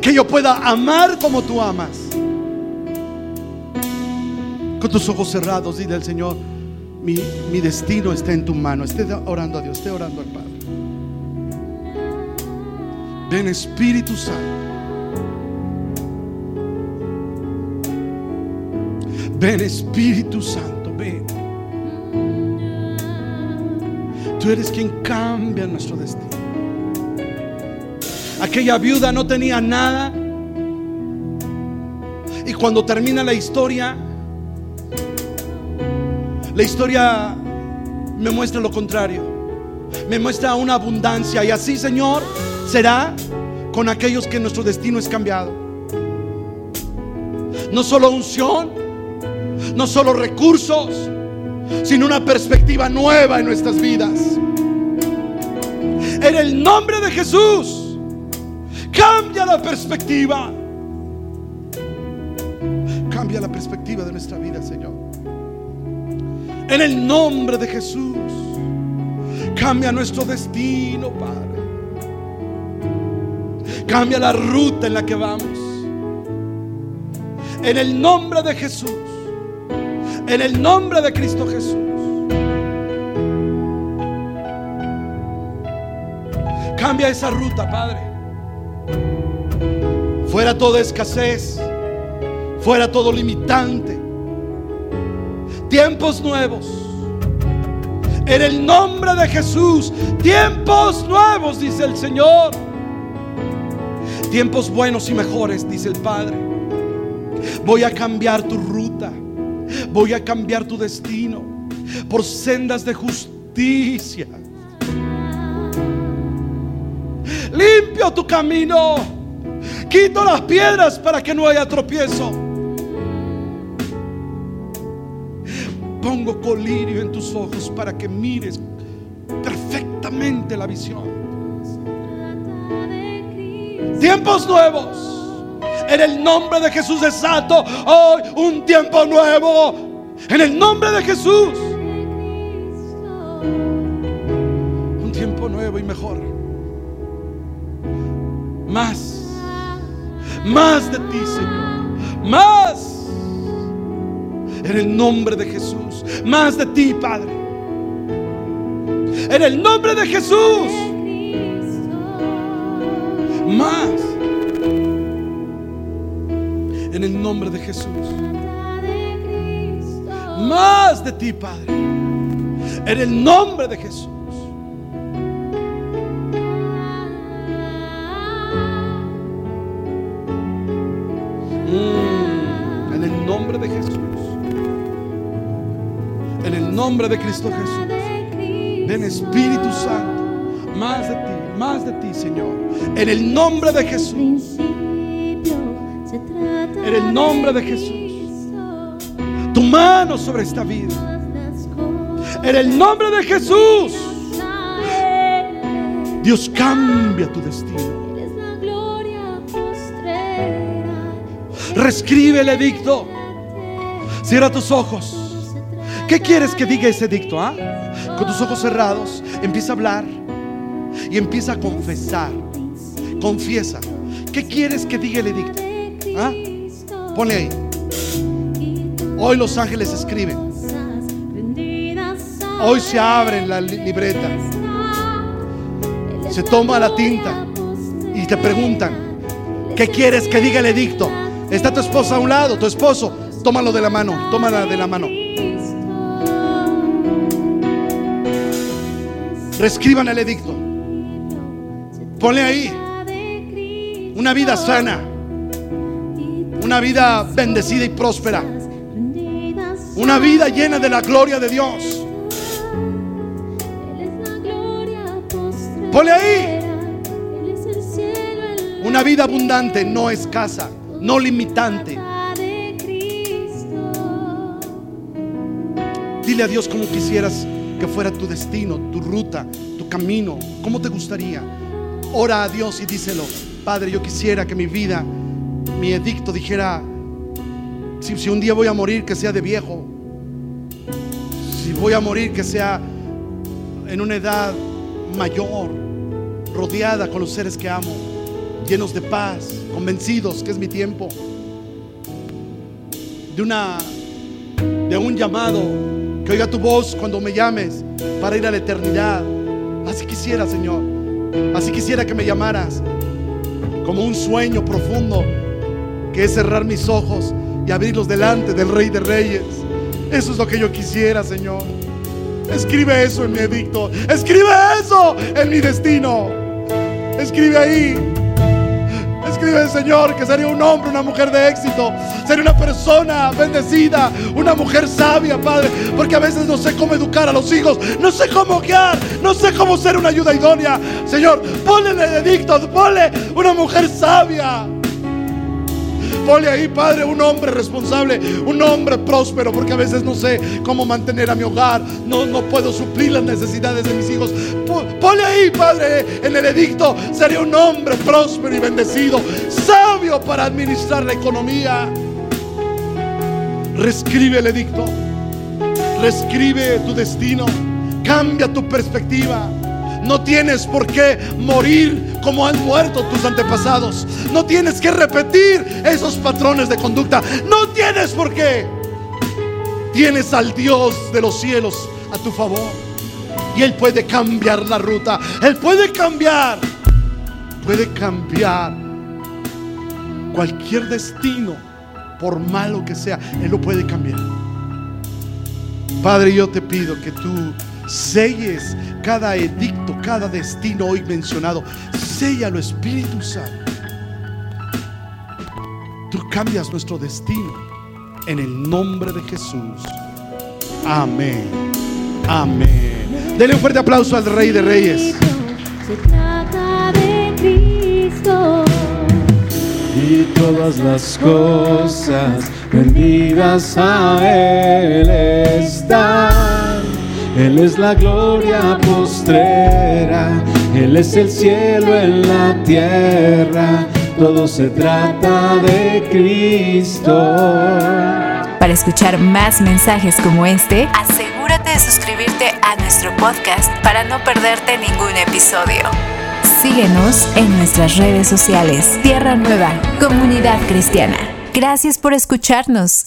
que yo pueda amar como tú amas. Con tus ojos cerrados, dile al Señor, mi, mi destino está en tu mano. Esté orando a Dios, esté orando al Padre. Ven Espíritu Santo. Ven Espíritu Santo, Tú eres quien cambia nuestro destino. Aquella viuda no tenía nada. Y cuando termina la historia, la historia me muestra lo contrario. Me muestra una abundancia. Y así, Señor, será con aquellos que nuestro destino es cambiado. No solo unción, no solo recursos, sino una perspectiva nueva en nuestras vidas. En el nombre de Jesús. Cambia la perspectiva. Cambia la perspectiva de nuestra vida, Señor. En el nombre de Jesús. Cambia nuestro destino, Padre. Cambia la ruta en la que vamos. En el nombre de Jesús. En el nombre de Cristo Jesús. Cambia esa ruta, Padre. Fuera toda escasez, fuera todo limitante. Tiempos nuevos. En el nombre de Jesús, tiempos nuevos, dice el Señor. Tiempos buenos y mejores, dice el Padre. Voy a cambiar tu ruta. Voy a cambiar tu destino por sendas de justicia. Limpio tu camino Quito las piedras para que no haya tropiezo. Pongo colirio en tus ojos para que mires perfectamente la visión. Tiempos nuevos. En el nombre de Jesús desato hoy un tiempo nuevo. En el nombre de Jesús. Un tiempo nuevo y mejor. Más más de ti, Señor. Más. En el nombre de Jesús. Más de ti, Padre. En el nombre de Jesús. Más. En el nombre de Jesús. Más de ti, Padre. En el nombre de Jesús. Mm, en el nombre de Jesús. En el nombre de Cristo Jesús. Ven Espíritu Santo. Más de ti, más de ti, Señor. En el nombre de Jesús. En el nombre de Jesús. Mano sobre esta vida. En el nombre de Jesús. Dios cambia tu destino. Reescribe el edicto. Cierra tus ojos. ¿Qué quieres que diga ese edicto? ah? Con tus ojos cerrados, empieza a hablar y empieza a confesar. Confiesa. ¿Qué quieres que diga el edicto? ¿Ah? Ponle ahí. Hoy los ángeles escriben. Hoy se abren la li- libreta. Se toma la tinta y te preguntan, ¿qué quieres que diga el edicto? Está tu esposa a un lado, tu esposo, tómalo de la mano, tómala de la mano. Reescriban el edicto. Ponle ahí una vida sana, una vida bendecida y próspera, una vida llena de la gloria de Dios. Ponle ahí una vida abundante, no escasa, no limitante. Dile a Dios cómo quisieras que fuera tu destino, tu ruta, tu camino, cómo te gustaría. Ora a Dios y díselo, Padre, yo quisiera que mi vida, mi edicto dijera, si, si un día voy a morir, que sea de viejo. Voy a morir, que sea en una edad mayor, rodeada con los seres que amo, llenos de paz, convencidos que es mi tiempo. De una de un llamado, que oiga tu voz cuando me llames para ir a la eternidad. Así quisiera, Señor. Así quisiera que me llamaras como un sueño profundo que es cerrar mis ojos y abrirlos delante del Rey de Reyes. Eso es lo que yo quisiera, Señor. Escribe eso en mi edicto. Escribe eso en mi destino. Escribe ahí. Escribe, Señor, que sería un hombre, una mujer de éxito. Sería una persona bendecida, una mujer sabia, Padre. Porque a veces no sé cómo educar a los hijos, no sé cómo guiar, no sé cómo ser una ayuda idónea. Señor, ponle el edicto, ponle una mujer sabia. Ponle ahí, Padre, un hombre responsable, un hombre próspero, porque a veces no sé cómo mantener a mi hogar, no, no puedo suplir las necesidades de mis hijos. Po- Ponle ahí, Padre, en el edicto, sería un hombre próspero y bendecido, sabio para administrar la economía. Reescribe el edicto, reescribe tu destino, cambia tu perspectiva. No tienes por qué morir como han muerto tus antepasados. No tienes que repetir esos patrones de conducta. No tienes por qué. Tienes al Dios de los cielos a tu favor. Y Él puede cambiar la ruta. Él puede cambiar. Puede cambiar cualquier destino, por malo que sea. Él lo puede cambiar. Padre, yo te pido que tú selles cada edicto, cada destino hoy mencionado. Séllalo, Espíritu Santo. Tú cambias nuestro destino en el nombre de Jesús. Amén. Amén. Denle un fuerte aplauso al Rey de Reyes. Se trata de Cristo. y todas las cosas vendidas a Él están. Él es la gloria postrera, Él es el cielo en la tierra, todo se trata de Cristo. Para escuchar más mensajes como este, asegúrate de suscribirte a nuestro podcast para no perderte ningún episodio. Síguenos en nuestras redes sociales. Tierra Nueva, Comunidad Cristiana. Gracias por escucharnos.